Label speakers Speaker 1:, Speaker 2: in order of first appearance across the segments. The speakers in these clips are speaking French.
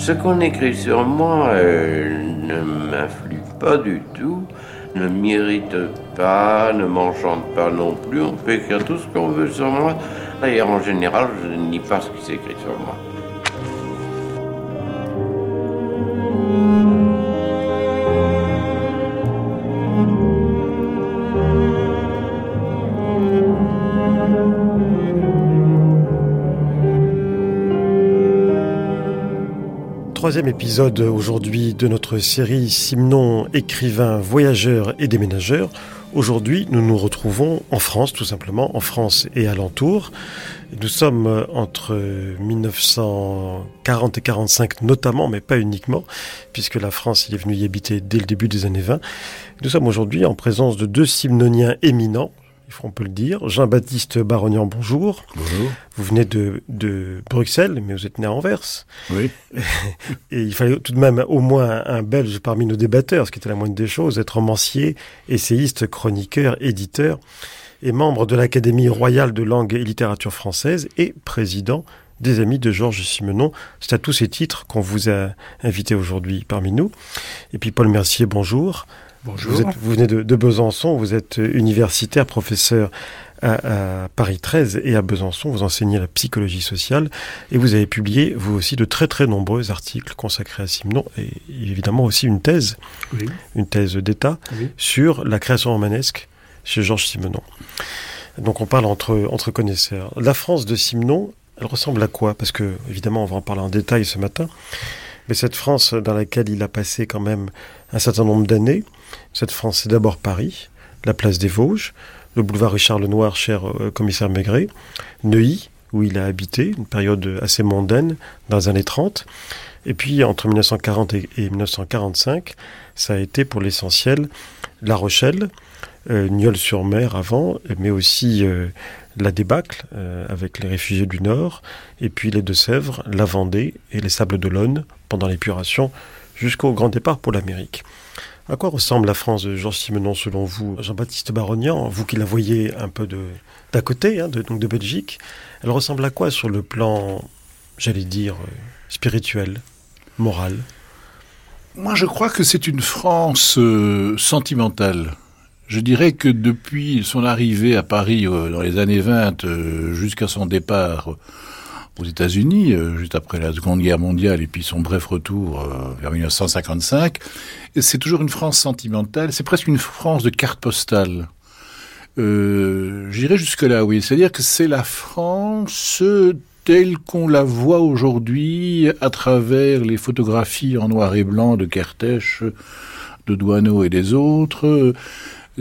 Speaker 1: ce qu'on écrit sur moi euh, ne m'influe pas du tout, ne m'irrite pas, ne m'enchante pas non plus. On peut écrire tout ce qu'on veut sur moi. D'ailleurs, en général, je ne nie pas ce qui s'écrit sur moi.
Speaker 2: Épisode aujourd'hui de notre série Simon, écrivain, voyageur et déménageur. Aujourd'hui, nous nous retrouvons en France, tout simplement, en France et alentour. Nous sommes entre 1940 et 45 notamment, mais pas uniquement, puisque la France y est venue y habiter dès le début des années 20. Nous sommes aujourd'hui en présence de deux simnoniens éminents, on peut le dire. Jean-Baptiste Barognan, bonjour.
Speaker 3: Bonjour.
Speaker 2: Vous venez de, de, Bruxelles, mais vous êtes né à Anvers.
Speaker 3: Oui.
Speaker 2: Et il fallait tout de même au moins un Belge parmi nos débatteurs, ce qui était la moindre des choses, être romancier, essayiste, chroniqueur, éditeur, et membre de l'Académie royale de langue et littérature française et président des Amis de Georges Simenon. C'est à tous ces titres qu'on vous a invité aujourd'hui parmi nous. Et puis Paul Mercier, bonjour.
Speaker 3: Bonjour.
Speaker 2: Vous, venez de, Besançon, vous êtes universitaire, professeur à, Paris 13 et à Besançon, vous enseignez la psychologie sociale et vous avez publié, vous aussi, de très très nombreux articles consacrés à Simenon et évidemment aussi une thèse, une thèse d'État sur la création romanesque chez Georges Simenon. Donc on parle entre, entre connaisseurs. La France de Simenon, elle ressemble à quoi? Parce que, évidemment, on va en parler en détail ce matin. Mais cette France dans laquelle il a passé quand même un certain nombre d'années, cette France, c'est d'abord Paris, la place des Vosges, le boulevard Richard Lenoir, cher euh, commissaire Maigret, Neuilly, où il a habité, une période assez mondaine, dans les années 30. Et puis, entre 1940 et, 1945, ça a été pour l'essentiel La Rochelle, euh, sur mer avant, mais aussi euh, la débâcle euh, avec les réfugiés du Nord, et puis les Deux-Sèvres, la Vendée et les Sables d'Olonne pendant l'épuration jusqu'au grand départ pour l'Amérique. À quoi ressemble la France de Georges Simenon selon vous Jean-Baptiste Barognan, vous qui la voyez un peu d'à côté, hein, de, donc de Belgique, elle ressemble à quoi sur le plan, j'allais dire, euh, spirituel, moral?
Speaker 3: Moi je crois que c'est une France euh, sentimentale. Je dirais que depuis son arrivée à Paris euh, dans les années 20 jusqu'à son départ aux États-Unis, euh, juste après la Seconde Guerre mondiale, et puis son bref retour euh, vers 1955. C'est toujours une France sentimentale, c'est presque une France de carte postale. Euh, J'irai jusque-là, oui. C'est-à-dire que c'est la France telle qu'on la voit aujourd'hui à travers les photographies en noir et blanc de Kertész, de Douaneau et des autres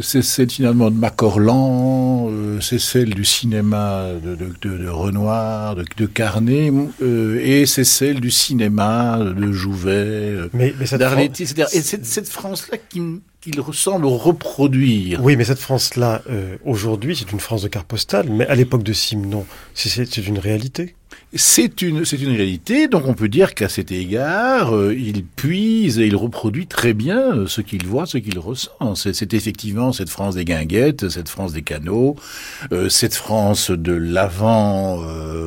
Speaker 3: c'est celle finalement de Macorlan, euh, c'est celle du cinéma de, de, de, Renoir, de, de Carnet, euh, et c'est celle du cinéma de Jouvet, euh, mais, mais. Et c'est cette France-là qui, qu'il ressemble reproduire.
Speaker 2: Oui, mais cette France-là, aujourd'hui, c'est une France de carte postale, mais à l'époque de Simon, c'est une réalité.
Speaker 3: C'est une, c'est une réalité, donc on peut dire qu'à cet égard, euh, il puise et il reproduit très bien euh, ce qu'il voit, ce qu'il ressent. C'est, effectivement cette France des guinguettes, cette France des canaux, euh, cette France de l'avant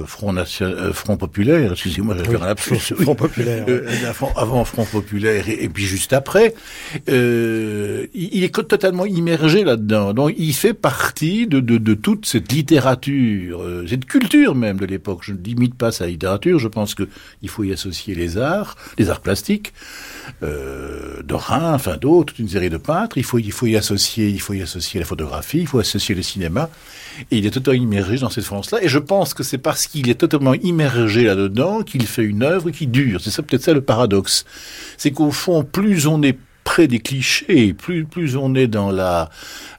Speaker 3: Front, national, Front populaire, excusez-moi, je vais faire un lapsus.
Speaker 2: Front populaire.
Speaker 3: avant Front populaire et, puis juste après. il, il, est totalement immergé là-dedans. Donc il fait partie de, de, de toute cette littérature, cette culture même de l'époque. Je limite pas sa littérature. Je pense qu'il faut y associer les arts, les arts plastiques, euh, Dorin, enfin d'autres, toute une série de peintres. Il faut, il faut y associer, il faut y associer la photographie, il faut associer le cinéma. Et il est totalement immergé dans cette France-là. Et je pense que c'est parce qu'il est totalement immergé là-dedans qu'il fait une œuvre qui dure. C'est ça peut-être ça le paradoxe. C'est qu'au fond, plus on est près des clichés, plus plus on est dans la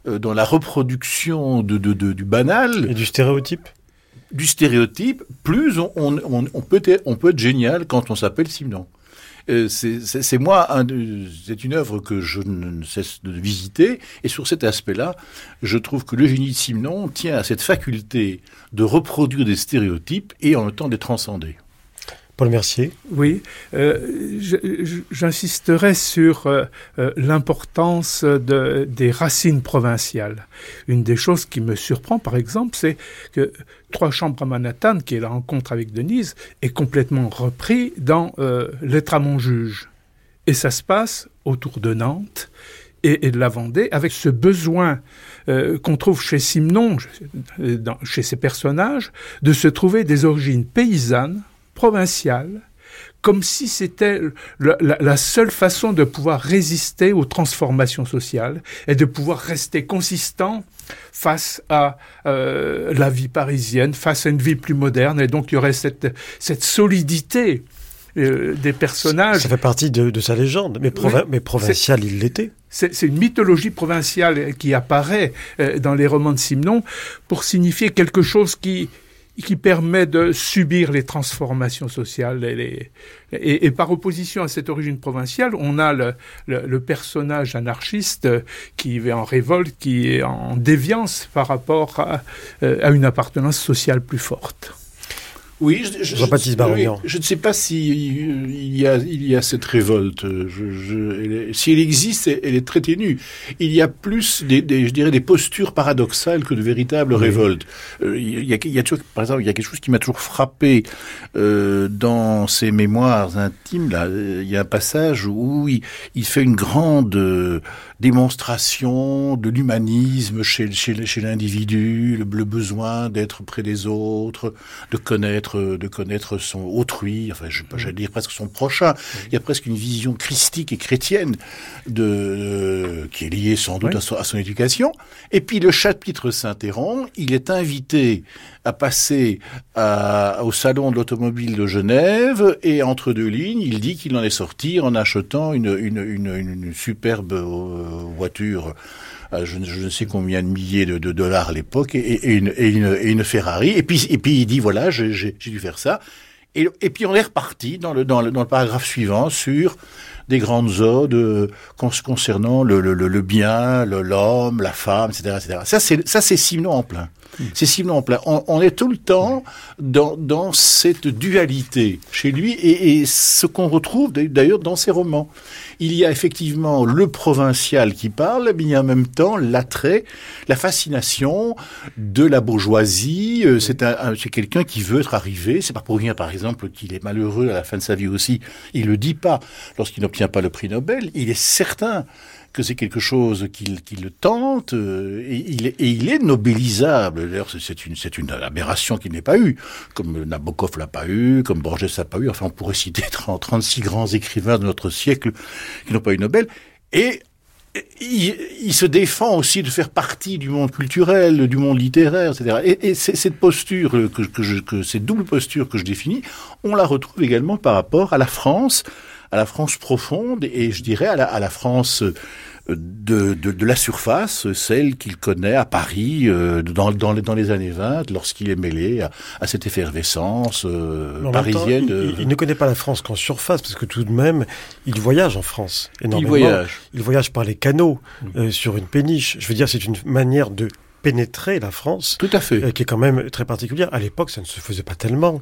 Speaker 3: euh, dans la reproduction du banal
Speaker 2: et du stéréotype
Speaker 3: du stéréotype, plus on, on, on, peut, être, on peut être génial quand on s'appelle Simon. Euh, c'est moi, c'est une œuvre que je ne cesse de visiter, et sur cet aspect-là, je trouve que le génie de Simon tient à cette faculté de reproduire des stéréotypes et en même temps de les transcender.
Speaker 2: Mercier.
Speaker 4: Oui, euh, j'insisterai sur euh, euh, l'importance de, des racines provinciales. Une des choses qui me surprend, par exemple, c'est que Trois chambres à Manhattan, qui est la rencontre avec Denise, est complètement repris dans euh, Lettre à mon juge. Et ça se passe autour de Nantes et, de la Vendée, avec ce besoin qu'on trouve chez Simon, chez ses personnages, de se trouver des origines paysannes, provinciales, comme si c'était la, seule façon de pouvoir résister aux transformations sociales et de pouvoir rester consistant face à euh, la vie parisienne, face à une vie plus moderne. Et donc il y aurait cette, cette solidité euh, des personnages.
Speaker 2: Ça fait partie de, sa légende, mais, mais provincial, il l'était.
Speaker 4: C'est une mythologie provinciale qui apparaît euh, dans les romans de Simon pour signifier quelque chose qui, qui permet de subir les transformations sociales. Et, et, par opposition à cette origine provinciale, on a le, le, personnage anarchiste qui est en révolte, qui est en déviance par rapport à, à une appartenance sociale plus forte.
Speaker 3: Oui, je, je, je, ne sais pas si il y a, il y a cette révolte. Je, si elle existe, elle est très ténue. Il y a plus, des, des, je dirais, des postures paradoxales que de véritables révoltes. Euh, il, y a, il y a toujours, par exemple, il y a quelque chose qui m'a toujours frappé euh, dans ses mémoires intimes. Là, il y a un passage où il, il fait une grande euh, démonstration de l'humanisme chez, chez, chez l'individu, le, le besoin d'être près des autres, de connaître de connaître son autrui, enfin, je j'allais dire presque son prochain. Il y a presque une vision christique et chrétienne de, euh, qui est liée sans doute à, son, éducation. Et puis le chapitre s'interrompt. Il est invité à passer au salon de l'automobile de Genève et entre deux lignes, il dit qu'il en est sorti en achetant une, une, une, une superbe euh, voiture je, ne sais combien de milliers de, dollars à l'époque, et, une, et, une, Ferrari. Et puis, et puis il dit, voilà, j'ai dû faire ça. Et, et, puis on est reparti dans le, dans le, dans le paragraphe suivant sur des grandes odes concernant le, le, le bien, l'homme, la femme, etc., etc. Ça, c'est ça, c'est Simon en plein. Hmm. C'est Simon en plein. On, est tout le temps dans, dans cette dualité chez lui et, et ce qu'on retrouve d'ailleurs dans ses romans. Il y a effectivement le provincial qui parle, mais il y a en même temps l'attrait, la fascination de la bourgeoisie. Euh, c'est un, c'est quelqu'un qui veut être arrivé. C'est pas pour rien, par exemple, qu'il est malheureux à la fin de sa vie aussi. Il le dit pas lorsqu'il n'obtient pas le prix Nobel. Il est certain que c'est quelque chose qui, le tente, euh, et, il est, nobilisable. D'ailleurs, c'est une, une aberration qu'il n'ait pas eu, comme Nabokov l'a pas eu, comme Borges l'a pas eu. Enfin, on pourrait citer 36 grands écrivains de notre siècle qui n'ont pas eu Nobel. Et il, se défend aussi de faire partie du monde culturel, du monde littéraire, etc. Et, et cette posture, que cette double posture que je définis, on la retrouve également par rapport à la France, à la France profonde et je dirais à la, à la France euh, de, de, de, la surface, celle qu'il connaît à Paris euh, dans, dans, les, dans les années 20, lorsqu'il est mêlé à, à cette effervescence euh, parisienne.
Speaker 2: il, il, ne connaît pas la France qu'en surface, parce que tout de même, il voyage en France
Speaker 3: énormément. Il voyage.
Speaker 2: Il voyage par les canaux, sur une péniche. Je veux dire, c'est une manière de pénétrer la France.
Speaker 3: Tout à fait.
Speaker 2: Euh, qui est quand même très particulière. À l'époque, ça ne se faisait pas tellement.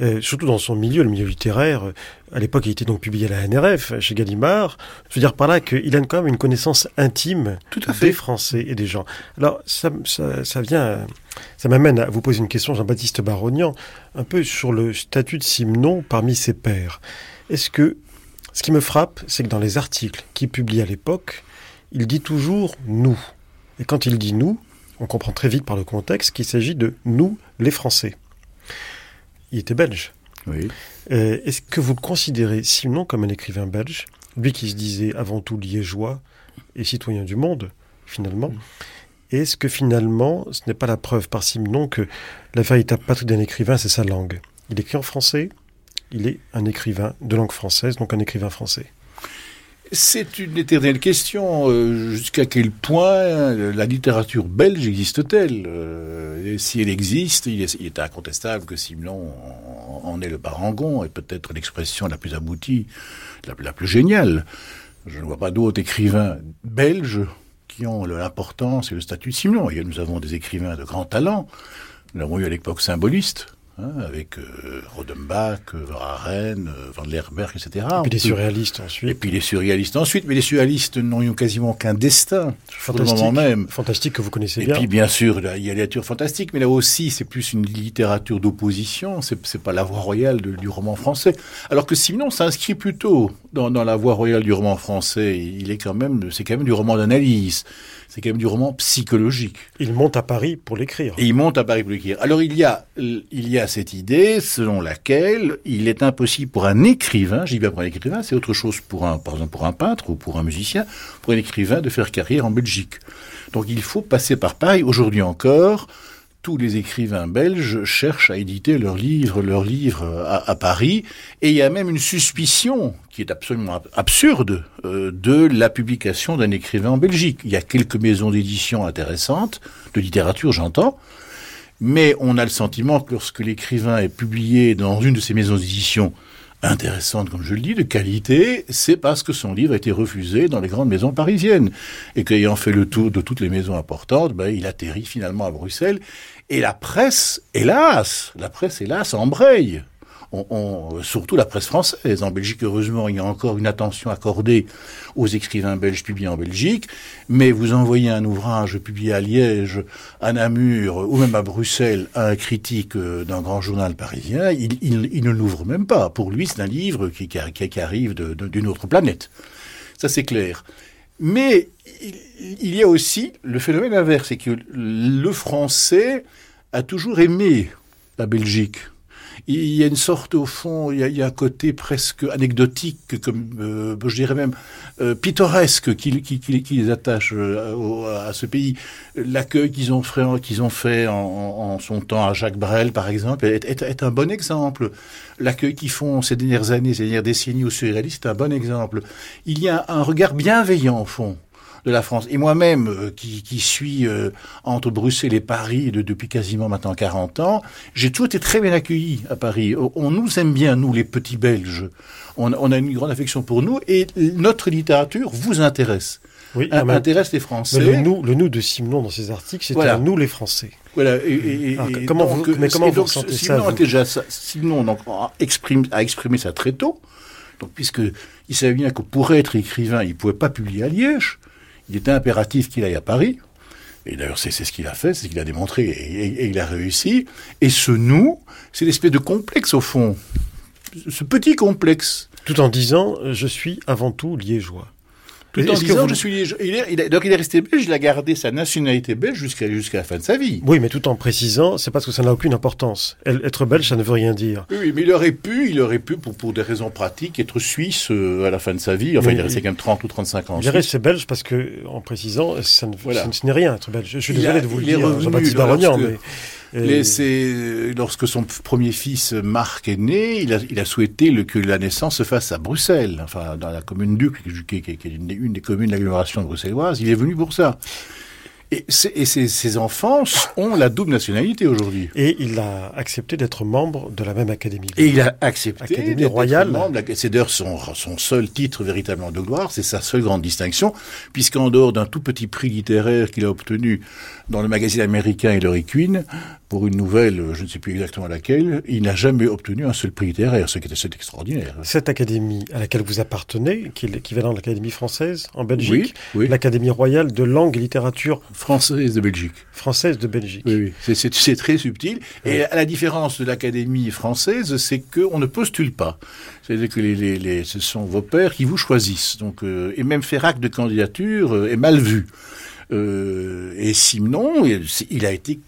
Speaker 2: Euh, surtout dans son milieu, le milieu littéraire. Euh, à l'époque, il était donc publié à la NRF, chez Gallimard. Je veux dire par là qu'il a quand même une connaissance intime
Speaker 3: Tout à fait.
Speaker 2: des Français et des gens. Alors, ça, ça, ça vient... Ça m'amène à vous poser une question, Jean-Baptiste Barognan, un peu sur le statut de Simon parmi ses pairs. Est-ce que... Ce qui me frappe, c'est que dans les articles qu'il publie à l'époque, il dit toujours « nous ». Et quand il dit « nous », on comprend très vite par le contexte qu'il s'agit de nous, les Français. Il était belge.
Speaker 3: Oui.
Speaker 2: Euh, est-ce que vous le considérez, sinon, comme un écrivain belge, lui qui se disait avant tout liégeois et citoyen du monde, finalement mm. Est-ce que finalement, ce n'est pas la preuve par Simon que la véritable patrie d'un écrivain, c'est sa langue? Il écrit en français, il est un écrivain de langue française, donc un écrivain français.
Speaker 3: C'est une éternelle question. Euh, jusqu'à quel point la littérature belge existe-t-elle euh, si elle existe, il est, incontestable que Simon en, est le parangon et peut-être l'expression la plus aboutie, la, plus géniale. Je ne vois pas d'autres écrivains belges qui ont l'importance et le statut de Simon. Et nous avons des écrivains de grand talent. Nous l'avons eu à l'époque symboliste Hein, avec euh, Rodenbach, euh, Verhaeren, euh, Van Lerberg, etc.
Speaker 2: Et puis les surréalistes ensuite.
Speaker 3: Et puis les surréalistes ensuite, mais les surréalistes n'ont eu quasiment qu'un destin,
Speaker 2: fantastique, moment même. Fantastique que vous connaissez
Speaker 3: et
Speaker 2: bien.
Speaker 3: Et puis bien sûr, il y a la littérature fantastique, mais là aussi, c'est plus une littérature d'opposition, c'est pas la voie royale du roman français. Alors que Simon s'inscrit plutôt dans, dans la voie royale du roman français. Il est quand même, c'est quand même du roman d'analyse c'est quand même du roman psychologique.
Speaker 2: Il monte à Paris pour l'écrire.
Speaker 3: Et il monte à Paris pour l'écrire. Alors il y a, il y a cette idée selon laquelle il est impossible pour un écrivain, j'y vais pour un écrivain, c'est autre chose pour un, par exemple pour un peintre ou pour un musicien, pour un écrivain de faire carrière en Belgique. Donc il faut passer par Paris. Aujourd'hui encore, tous les écrivains belges cherchent à éditer leurs livres, leurs livres à, Paris, et il y a même une suspicion qui est absolument absurde euh, de la publication d'un écrivain en Belgique. Il y a quelques maisons d'édition intéressantes, de littérature j'entends, mais on a le sentiment que lorsque l'écrivain est publié dans une de ces maisons d'édition intéressante, comme je le dis, de qualité, c'est parce que son livre a été refusé dans les grandes maisons parisiennes. Et qu'ayant fait le tour de toutes les maisons importantes, ben, il atterrit finalement à Bruxelles. Et la presse, hélas, la presse, hélas, embraye on, surtout la presse française. En Belgique, heureusement, il y a encore une attention accordée aux écrivains belges publiés en Belgique, mais vous envoyez un ouvrage publié à Liège, à Namur ou même à Bruxelles à un critique euh, d'un grand journal parisien, il, ne l'ouvre même pas. Pour lui, c'est un livre qui, arrive d'une autre planète. Ça, c'est clair. Mais il y a aussi le phénomène inverse, c'est que le français a toujours aimé la Belgique il y a une sorte, au fond, il y a, un côté presque anecdotique, comme euh, je dirais même euh, pittoresque, qui, qui, qui, les attache euh, à ce pays. L'accueil qu'ils ont fait, qu'ils ont fait en, son temps à Jacques Brel, par exemple, est, est, un bon exemple. L'accueil qu'ils font ces dernières années, ces dernières décennies au surréalistes, est un bon exemple. Il y a un regard bienveillant, au fond de la France. Et moi-même, euh, qui, qui, suis euh, entre Bruxelles et Paris de, depuis quasiment maintenant 40 ans, j'ai toujours été très bien accueilli à Paris. On nous aime bien, nous, les petits Belges. On, on a une grande affection pour nous et notre littérature vous intéresse. Oui, intéresse les Français.
Speaker 2: le nous, le nous de Simon dans ses articles, c'est voilà. nous les Français.
Speaker 3: Voilà. Et, et, comment
Speaker 2: donc, vous, mais comment vous ça,
Speaker 3: déjà, Simon donc, a, exprimé, a exprimé ça très tôt. Donc, puisque il savait bien que pour être écrivain, il pouvait pas publier à Liège il était impératif qu'il aille à Paris. Et d'ailleurs, c'est ce qu'il a fait, c'est ce qu'il a démontré, et, il a réussi. Et ce nous, c'est l'espèce de complexe au fond. Ce petit complexe.
Speaker 2: Tout en disant, je suis avant tout liégeois.
Speaker 3: Tout en disant, je suis il donc il est resté belge, il a gardé sa nationalité belge jusqu'à jusqu'à la fin de sa vie.
Speaker 2: Oui, mais tout en précisant, c'est parce que ça n'a aucune importance. Être belge, ça ne veut rien dire.
Speaker 3: Oui, mais il aurait pu, il aurait pu, pour, pour des raisons pratiques, être suisse euh, à la fin de sa vie. Enfin, il est resté quand même 30 ou 35 ans.
Speaker 2: Il est resté belge parce que, en précisant, ça ne, ce n'est rien être belge. Je suis désolé de vous le dire,
Speaker 3: Jean-Baptiste mais... C'est lorsque son premier fils Marc est né, il a, il a souhaité le, que la naissance se fasse à Bruxelles, enfin dans la commune d'Uc, qui, qui, est une, une des communes de l'agglomération bruxelloise. Il est venu pour ça. Et, ces, enfants ont la double nationalité aujourd'hui.
Speaker 2: Et il a accepté d'être membre de la même académie.
Speaker 3: Et il a accepté académie royale. C'est d'ailleurs son, son seul titre véritablement de gloire, c'est sa seule grande distinction, puisqu'en dehors d'un tout petit prix littéraire qu'il a obtenu dans le magazine américain Hillary Quinn, pour une nouvelle, je ne sais plus exactement laquelle, il n'a jamais obtenu un seul prix littéraire, ce qui était assez extraordinaire.
Speaker 2: Cette académie à laquelle vous appartenez, qui est l'équivalent de l'Académie française en Belgique, l'Académie royale de langue et littérature
Speaker 3: française de Belgique.
Speaker 2: Française de Belgique.
Speaker 3: Oui, oui. c'est très subtil. Et à la différence de l'Académie française, c'est qu'on ne postule pas. C'est-à-dire que les, les, les, ce sont vos pères qui vous choisissent. Donc, euh, et même faire acte de candidature euh, est mal vu. Euh, et Simon, il a été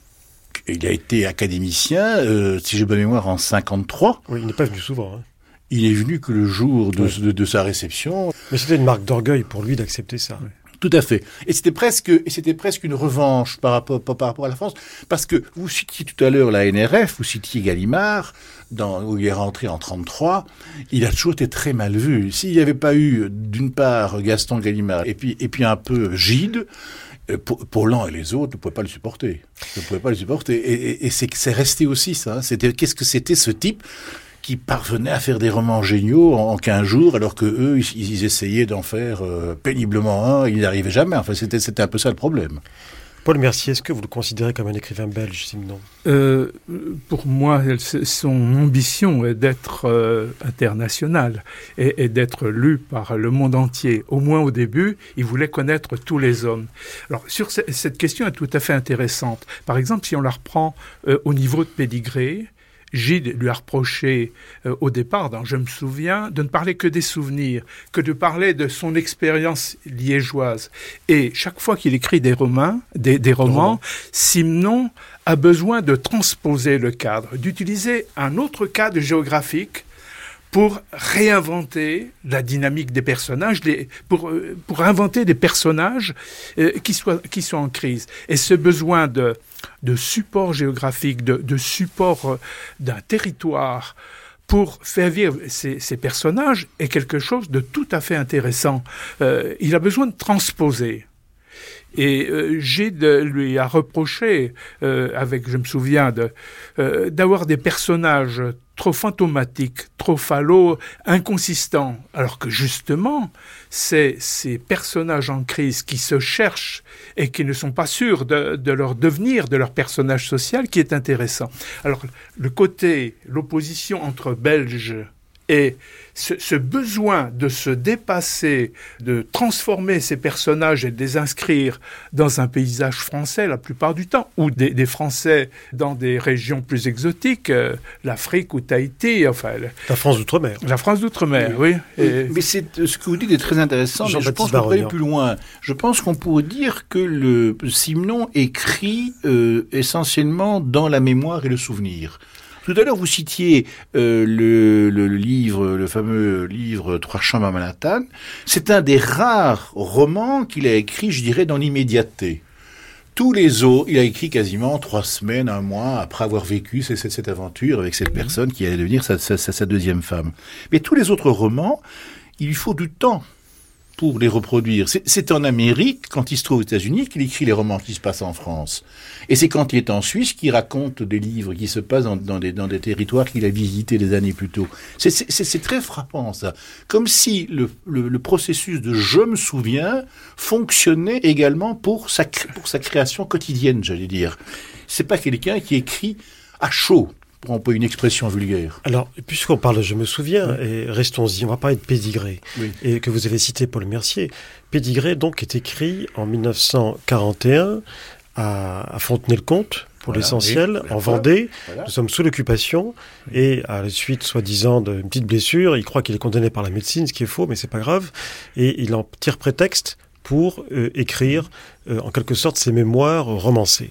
Speaker 3: il a été académicien, euh, si j'ai bonne mémoire, en 53.
Speaker 2: Oui, il n'est pas venu souvent. Hein.
Speaker 3: Il est venu que le jour de, de, sa réception.
Speaker 2: Mais c'était une marque d'orgueil pour lui d'accepter ça.
Speaker 3: Tout à fait. Et c'était presque, et c'était presque une revanche par rapport, par rapport à la France, parce que vous citiez tout à l'heure la NRF, vous citiez Gallimard, dans, où il est rentré en 33, il a toujours été très mal vu. S'il n'y avait pas eu, d'une part, Gaston Gallimard, et puis, et puis un peu Gide, euh, pour, l'un et les autres ne pouvaient pas le supporter. Ne pouvaient pas le supporter. Et, c'est resté aussi ça. C'était qu'est-ce que c'était ce type qui parvenait à faire des romans géniaux en, 15 jours, alors que eux, ils, essayaient d'en faire euh, péniblement un, ils n'y arrivaient jamais. Enfin, c'était c'était un peu ça le problème.
Speaker 2: Paul Mercier, est-ce que vous le considérez comme un écrivain belge, Simon?
Speaker 4: Euh, Pour moi, son ambition est d'être euh, international et, d'être lu par le monde entier. Au moins au début, il voulait connaître tous les hommes. Alors, sur cette question est tout à fait intéressante. Par exemple, si on la reprend euh, au niveau de pédigré, Gide lui a reproché euh, au départ, dans Je me souviens, de ne parler que des souvenirs, que de parler de son expérience liégeoise. Et chaque fois qu'il écrit des romans, des, romans, Simon a besoin de transposer le cadre, d'utiliser un autre cadre géographique pour réinventer la dynamique des personnages, pour, euh, pour inventer des personnages euh, qui, soient, qui sont en crise. Et ce besoin de, de support géographique, de, support euh, d'un territoire pour faire vivre ces, personnages est quelque chose de tout à fait intéressant. il a besoin de transposer. Et euh, Gide lui a reproché, avec, je me souviens, d'avoir des personnages trop fantomatique, trop falot, inconsistant. Alors que justement, c'est ces personnages en crise qui se cherchent et qui ne sont pas sûrs de, de leur devenir, de leur personnage social, qui est intéressant. Alors le côté, l'opposition entre Belges et ce, besoin de se dépasser, de transformer ces personnages et de les inscrire dans un paysage français la plupart du temps, ou des, Français dans des régions plus exotiques, euh, l'Afrique ou Tahiti, enfin...
Speaker 2: La France d'outre-mer.
Speaker 4: La France d'outre-mer, oui.
Speaker 3: Mais c'est, ce que vous dites est très intéressant, mais je pense qu'on pourrait aller plus loin. Je pense qu'on pourrait dire que le Simon écrit euh, essentiellement dans la mémoire et le souvenir. Tout à l'heure, vous citiez euh, le, le, livre, le fameux livre Trois chambres à Manhattan. C'est un des rares romans qu'il a écrit, je dirais, dans l'immédiateté. Tous les autres, il a écrit quasiment trois semaines, un mois après avoir vécu cette, cette aventure avec cette personne qui allait devenir sa, sa, sa deuxième femme. Mais tous les autres romans, il lui faut du temps pour les reproduire. C'est en Amérique, quand il se trouve aux États-Unis, qu'il écrit les romans qui se passent en France. Et c'est quand il est en Suisse qu'il raconte des livres qui se passent dans, des, dans des, territoires qu'il a visités des années plus tôt. C'est très frappant, ça. Comme si le, le, le, processus de je me souviens fonctionnait également pour sa, pour sa création quotidienne, j'allais dire. C'est pas quelqu'un qui écrit à chaud pour employer une expression vulgaire.
Speaker 2: Alors, puisqu'on parle, je me souviens, et restons-y, on va parler de Pédigré, et que vous avez cité Paul Mercier. Pédigré, donc, est écrit en 1941 à, Fontenay-le-Comte, pour l'essentiel, en Vendée. Nous sommes sous l'occupation, et à la suite, soi-disant, d'une petite blessure, il croit qu'il est condamné par la médecine, ce qui est faux, mais c'est pas grave, et il en tire prétexte pour euh, écrire, euh, en quelque sorte, ses mémoires romancées.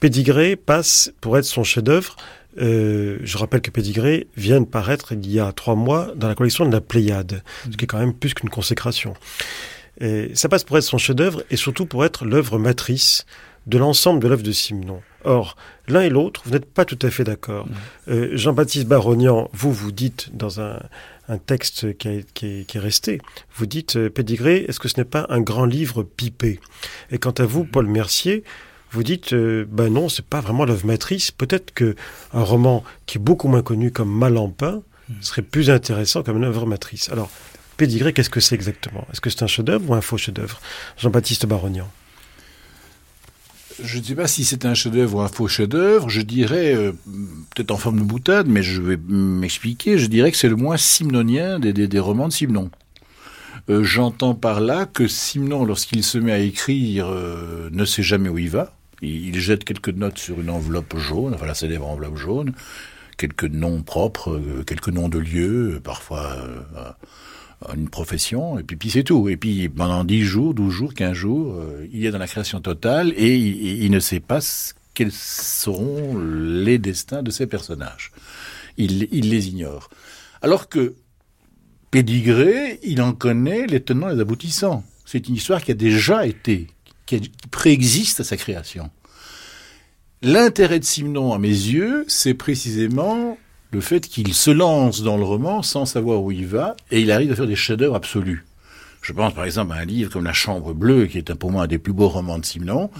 Speaker 2: Pédigré passe pour être son chef-d'œuvre euh, je rappelle que Pédigré vient de paraître il y a trois mois dans la collection de la Pléiade, ce qui est quand même plus qu'une consécration. Et ça passe pour être son chef-d'œuvre et surtout pour être l'œuvre matrice de l'ensemble de l'œuvre de Simenon. Or, l'un et l'autre, vous n'êtes pas tout à fait d'accord. Euh, Jean-Baptiste Barognan, vous, vous dites dans un, texte qui, est, resté, vous dites, euh, Pédigré, est-ce que ce n'est pas un grand livre pipé? Et quant à vous, Paul Mercier, vous dites, euh, ben non, c'est pas vraiment l'œuvre matrice. Peut-être que un roman qui est beaucoup moins connu comme Malampin hmm. serait plus intéressant comme une œuvre matrice. Alors, Pédigré, qu'est-ce que c'est exactement? Est-ce que c'est un chef-d'œuvre ou un faux chef-d'œuvre? Jean-Baptiste Barognan.
Speaker 3: Je ne sais pas si c'est un chef-d'œuvre ou un faux chef-d'œuvre. Je dirais, euh, peut-être en forme de boutade, mais je vais m'expliquer. Je dirais que c'est le moins simnonien des, romans de Simon. Euh, j'entends par là que Simon, lorsqu'il se met à écrire, ne sait jamais où il va. Il, jette quelques notes sur une enveloppe jaune, enfin la célèbre enveloppe jaune, quelques noms propres, euh, quelques noms de lieux, parfois euh, une profession, et puis, c'est tout. Et puis pendant 10 jours, 12 jours, 15 jours, euh, il est dans la création totale et il, ne sait pas quels seront les destins de ces personnages. Il, il les ignore. Alors que Pédigré, il en connaît les tenants et les aboutissants. C'est une histoire qui a déjà été qui préexiste à sa création. L'intérêt de Simon, à mes yeux, c'est précisément le fait qu'il se lance dans le roman sans savoir où il va, et il arrive à faire des chefs-d'œuvre absolus. Je pense par exemple à un livre comme La Chambre Bleue, qui est pour moi un des plus beaux romans de Simon.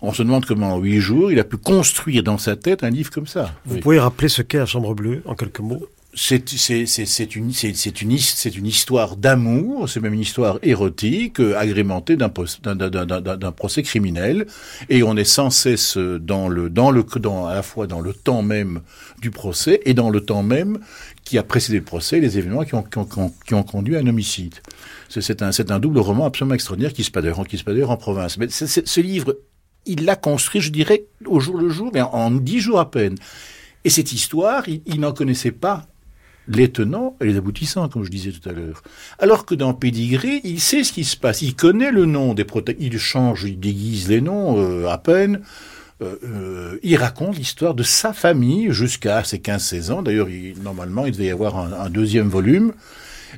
Speaker 3: On se demande comment en huit jours il a pu construire dans sa tête un livre comme ça.
Speaker 2: Vous pouvez rappeler ce qu'est La Chambre Bleue en quelques mots?
Speaker 3: C'est une une une histoire d'amour, c'est même une histoire érotique euh, agrémentée d'un procès criminel et on est sans cesse dans le dans le dans à la fois dans le temps même du procès et dans le temps même qui a précédé le procès, les événements qui ont qui ont, qui ont conduit à un homicide. C'est un un double roman absolument extraordinaire qui se passe d'ailleurs qui se passe en province. Mais ce livre, il l'a construit, je dirais, au jour le jour, mais en dix jours à peine. Et cette histoire, il n'en connaissait pas les tenants et les aboutissants, comme je disais tout à l'heure. Alors que dans Pédigré, il sait ce qui se passe, il connaît le nom des protagonistes, il change, il déguise les noms euh, à peine, euh, euh, il raconte l'histoire de sa famille jusqu'à ses 15-16 ans. D'ailleurs, normalement, il devait y avoir un, deuxième volume.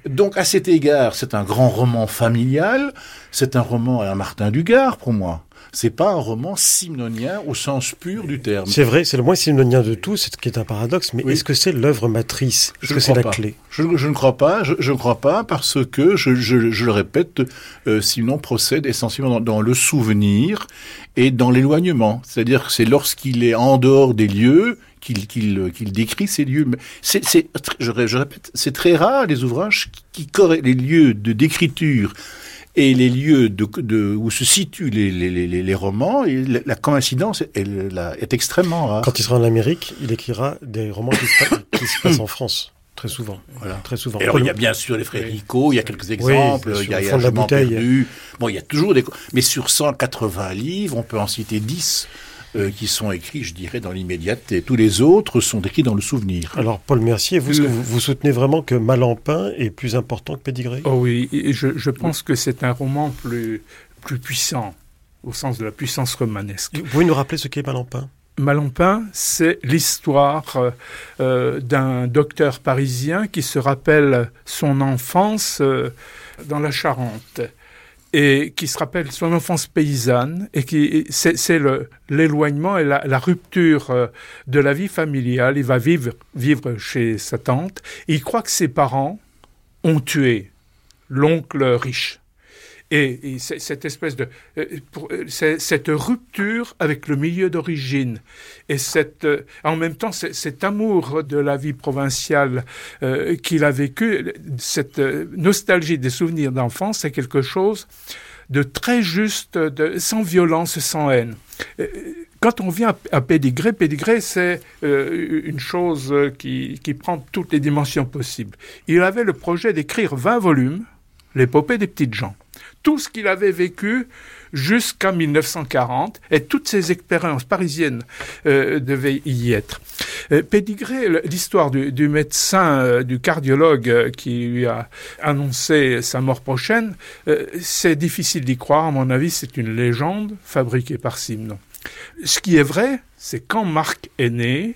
Speaker 3: Donc, à cet égard, c'est un grand roman familial, c'est un roman à Martin Dugard pour moi c'est pas un roman simnonien au sens pur du terme.
Speaker 2: C'est vrai, c'est le moins simnonien de tous, ce qui est un paradoxe, mais est-ce que c'est l'œuvre matrice? Est-ce que c'est la clé?
Speaker 3: Je, ne crois pas, je, ne crois pas parce que, je, le répète, euh, Simon procède essentiellement dans, le souvenir et dans l'éloignement. C'est-à-dire que c'est lorsqu'il est en dehors des lieux qu'il qu'il décrit ces lieux. C'est, je, répète, c'est très rare les ouvrages qui, qui les lieux de d'écriture et les lieux de, où se situent les, les, les, les romans, et la, coïncidence elle, est extrêmement rare.
Speaker 2: Quand il sera en Amérique, il écrira des romans qui se, passent en France. Très souvent. Voilà. Très souvent.
Speaker 3: alors, il y a bien sûr les frères Rico, il y a quelques exemples, il y a, il y a de la bouteille. Perdu. Bon, il y a toujours des... Mais sur 180 livres, on peut en citer 10 euh, qui sont écrits, je dirais, dans l'immédiateté. Tous les autres sont écrits dans le souvenir.
Speaker 2: Alors, Paul Mercier, vous, vous, vous, soutenez vraiment que Malampin est plus important que Pédigré?
Speaker 4: Oh oui, je, je pense que c'est un roman plus, plus puissant, au sens de la puissance romanesque.
Speaker 2: Vous pouvez nous rappeler ce qu'est Malampin
Speaker 4: Malampin, c'est l'histoire euh, d'un docteur parisien qui se rappelle son enfance euh, dans la Charente et qui se rappelle son enfance paysanne et qui c'est l'éloignement et la, rupture euh, de la vie familiale. Il va vivre vivre chez sa tante. Et il croit que ses parents ont tué l'oncle riche. Et, cette espèce de euh, euh, cette rupture avec le milieu d'origine et cette euh, en même temps cet amour de la vie provinciale qu'il a vécu, cette nostalgie des souvenirs d'enfance, c'est quelque chose de très juste, de, sans violence, sans haine. Quand on vient à Pédigré, Pédigré, c'est une chose qui, qui prend toutes les dimensions possibles. Il avait le projet d'écrire 20 volumes, l'épopée des petites gens tout ce qu'il avait vécu jusqu'à 1940 et toutes ses expériences parisiennes euh, devaient y être. Euh, Pédigré, l'histoire du, médecin, euh, du cardiologue qui lui a annoncé sa mort prochaine, c'est difficile d'y croire. À mon avis, c'est une légende fabriquée par Simon. Ce qui est vrai, c'est quand Marc est né,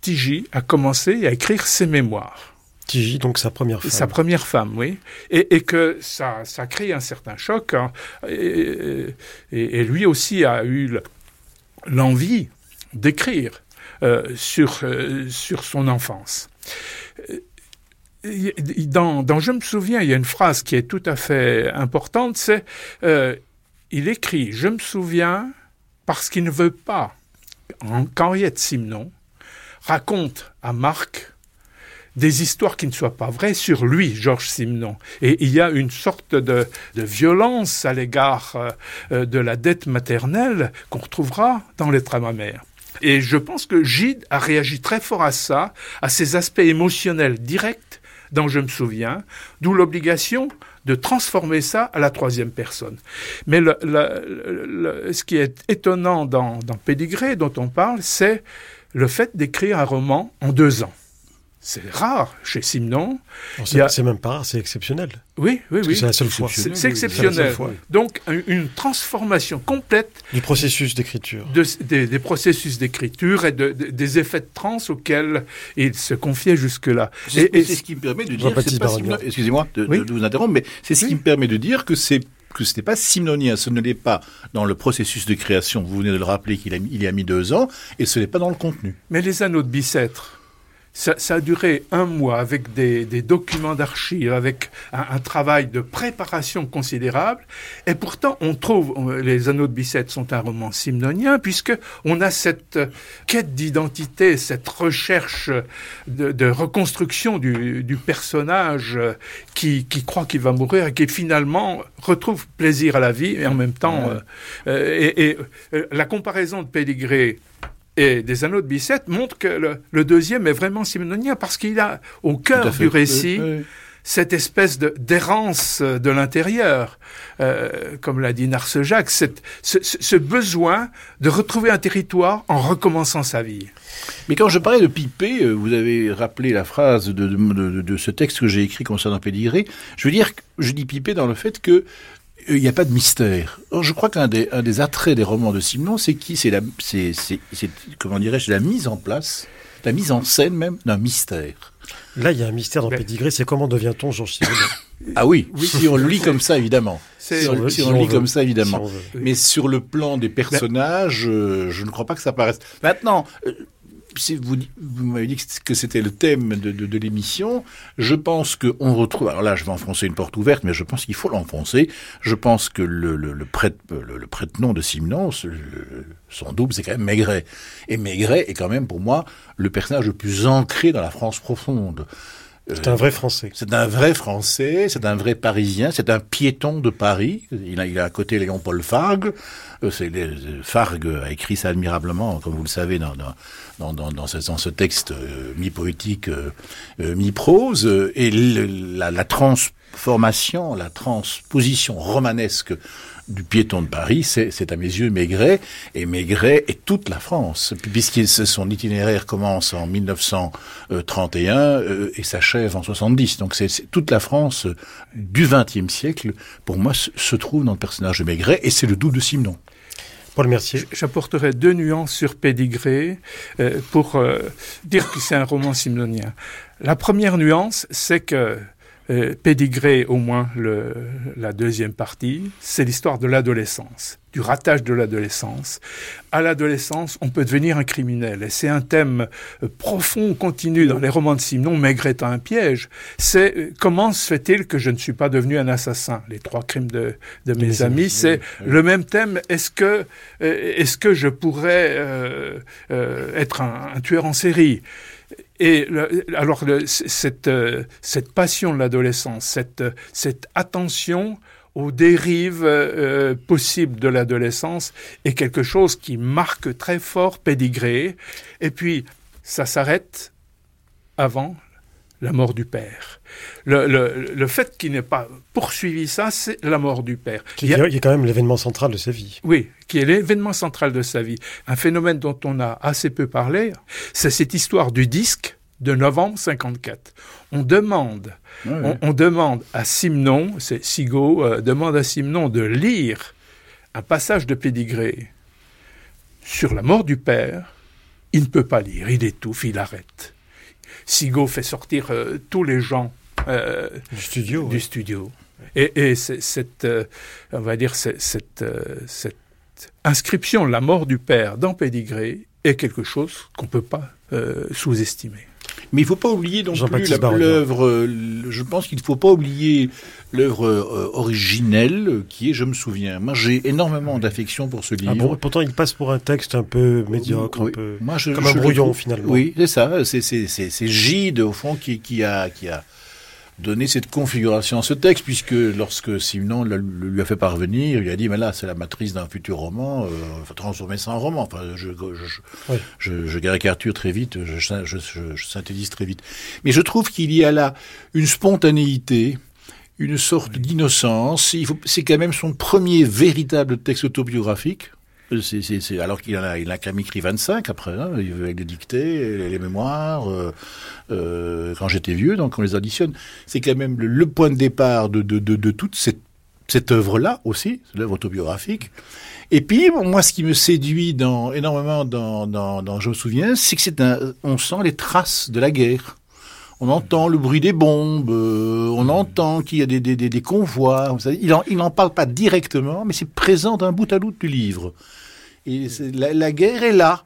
Speaker 4: Tigi a commencé à écrire ses mémoires
Speaker 2: donc sa première femme.
Speaker 4: Sa première femme, oui. Et, que ça, ça crée un certain choc. Hein. Et, lui aussi a eu l'envie d'écrire euh, sur, euh, sur son enfance. Euh, dans, dans, Je me souviens, il y a une phrase qui est tout à fait importante, c'est il écrit Je me souviens parce qu'il ne veut pas qu'Henriette Simon raconte à Marc des histoires qui ne soient pas vraies sur lui, Georges Simenon. Et il y a une sorte de, violence à l'égard euh, euh, de la dette maternelle qu'on retrouvera dans les trames amères. Et je pense que Gide a réagi très fort à ça, à ces aspects émotionnels directs dont je me souviens, d'où l'obligation de transformer ça à la troisième personne. Mais ce qui est étonnant dans, dans Pédigré, dont on parle, c'est le fait d'écrire un roman en deux ans. C'est rare chez Simon.
Speaker 2: C'est même pas rare, c'est exceptionnel.
Speaker 4: Oui, oui, oui.
Speaker 2: C'est la seule fois.
Speaker 4: C'est exceptionnel. Donc, une transformation complète.
Speaker 2: Du processus d'écriture.
Speaker 4: des, processus d'écriture et de, des effets de trans auxquels il se confiait jusque-là.
Speaker 3: Et, c'est ce qui me permet de dire. Excusez-moi de, vous interrompre, mais c'est ce qui me permet de dire que c'est que ce n'est pas simonien, ce ne l'est pas dans le processus de création. Vous venez de le rappeler qu'il a, il y a mis deux ans, et ce n'est pas dans le contenu.
Speaker 4: Mais les anneaux de Bicêtre, Ça, a duré un mois avec des, documents d'archives, avec un, travail de préparation considérable. Et pourtant, on trouve, Les Anneaux de Bicêtre sont un roman simnonien, puisque on a cette quête d'identité, cette recherche de, reconstruction du, personnage qui, croit qu'il va mourir et qui finalement retrouve plaisir à la vie et en même temps. Euh, et, euh, la comparaison de Pédigré et des anneaux de Bicêtre montre que le, deuxième est vraiment simononien parce qu'il a au cœur du récit cette espèce de d'errance de l'intérieur, euh, comme l'a dit Narcejac, cette, ce, besoin de retrouver un territoire en recommençant sa vie.
Speaker 3: Mais quand je parlais de Pipé, euh, vous avez rappelé la phrase de, de, ce texte que j'ai écrit concernant Pédigré. Je veux dire, je dis Pipé dans le fait que il n'y a pas de mystère. Or, je crois qu'un des, un des attraits des romans de Simon, c'est qui? C'est la, c'est, c'est, comment dirais-je, la mise en place, la mise en scène même d'un mystère.
Speaker 2: Là, il y a un mystère dans Pédigré, c'est comment devient-on Georges Simenon
Speaker 3: Ah oui, oui, si on le lit comme ça, évidemment. Si on, le lit comme ça, évidemment. Mais sur le plan des personnages, euh, je ne crois pas que ça paraisse. Maintenant, euh, vous, m'avez dit que c'était le thème de, l'émission. Je pense qu'on retrouve. Alors là, je vais enfoncer une porte ouverte, mais je pense qu'il faut l'enfoncer. Je pense que le, le, le prêtre-nom de Simon, son double, c'est quand même Maigret. Et Maigret est quand même, pour moi, le personnage le plus ancré dans la France profonde.
Speaker 2: C'est un vrai Français.
Speaker 3: C'est un vrai Français, c'est un vrai Parisien, c'est un piéton de Paris. Il a, il a à côté Léon-Paul Fargue. Euh, Fargue a écrit ça admirablement, comme vous le savez, dans, dans, dans, dans, ce, ce, texte euh, mi-poétique, euh, mi-prose. Et la transformation, la transposition romanesque du piéton de Paris, c'est à mes yeux Maigret, et Maigret est toute la France, puisque son itinéraire commence en 1931 euh, et s'achève en 70. Donc c'est toute la France du XXe siècle, pour moi, se trouve dans le personnage de Maigret, et c'est le doux de Simon.
Speaker 2: Paul Mercier.
Speaker 4: J'apporterai deux nuances sur Pédigré euh, pour euh, dire que c'est un roman simnonien. La première nuance, c'est que euh, Pédigré, au moins le, la deuxième partie, c'est l'histoire de l'adolescence, du ratage de l'adolescence. À l'adolescence, on peut devenir un criminel. Et c'est un thème euh, profond, continu dans les romans de Simon, Maigret un piège. C'est euh, comment se fait-il que je ne suis pas devenu un assassin? Les trois crimes de, de mes amis, c'est le même thème. Est-ce que, est-ce que je pourrais être un, un tueur en série? Et alors cette, euh, cette passion de l'adolescence, cette, cette attention aux dérives euh, possibles de l'adolescence est quelque chose qui marque très fort Pédigré. Et puis, ça s'arrête avant la mort du père. Le, le, le fait qu'il n'ait pas poursuivi ça, c'est la mort du père.
Speaker 2: il, y a, il y a quand même l'événement central de sa vie.
Speaker 4: Oui, qui est l'événement central de sa vie. Un phénomène dont on a assez peu parlé, c'est cette histoire du disque de novembre 54. On demande, On, demande à Simon, c'est Sigo, euh, demande à Simon de lire un passage de Pédigré sur la mort du père. Il ne peut pas lire, il étouffe, il arrête. Sigo fait sortir euh, tous les gens
Speaker 2: euh, du studio.
Speaker 4: Du studio. Et, cette, on va dire, cette, cette inscription, la mort du père dans Pédigré, est quelque chose qu'on ne peut pas sous-estimer.
Speaker 3: Mais il ne faut pas oublier non plus l'œuvre. Euh, je pense qu'il ne faut pas oublier l'œuvre euh, originelle qui est Je me souviens. Moi, j'ai énormément d'affection pour ce ah livre.
Speaker 2: pourtant, il passe pour un texte un peu médiocre, un peu Moi, je, comme un brouillon finalement.
Speaker 3: Oui, c'est ça. C'est Gide au fond qui, qui a qui a donner cette configuration à ce texte, puisque lorsque Simon lui a fait parvenir, il a dit, mais là, c'est la matrice d'un futur roman, euh, transformer ça en roman. Enfin, je, je, je, je caricature très vite, je, je, synthétise très vite. Mais je trouve qu'il y a là une spontanéité, une sorte d'innocence. C'est quand même son premier véritable texte autobiographique. Alors qu'il a, il a quand même écrit 25 après, hein, avec les dictées, les, mémoires, euh, euh, quand j'étais vieux, donc on les additionne. C'est quand même le, point de départ de, toute cette, œuvre-là aussi, l'œuvre autobiographique. Et puis, moi, ce qui me séduit énormément dans, Je me souviens, c'est que sent les traces de la guerre. On entend le bruit des bombes, euh, on entend qu'il y a des, convois. Il n'en parle pas directement, mais c'est présent d'un bout à bout du livre. Et la, la, guerre est là.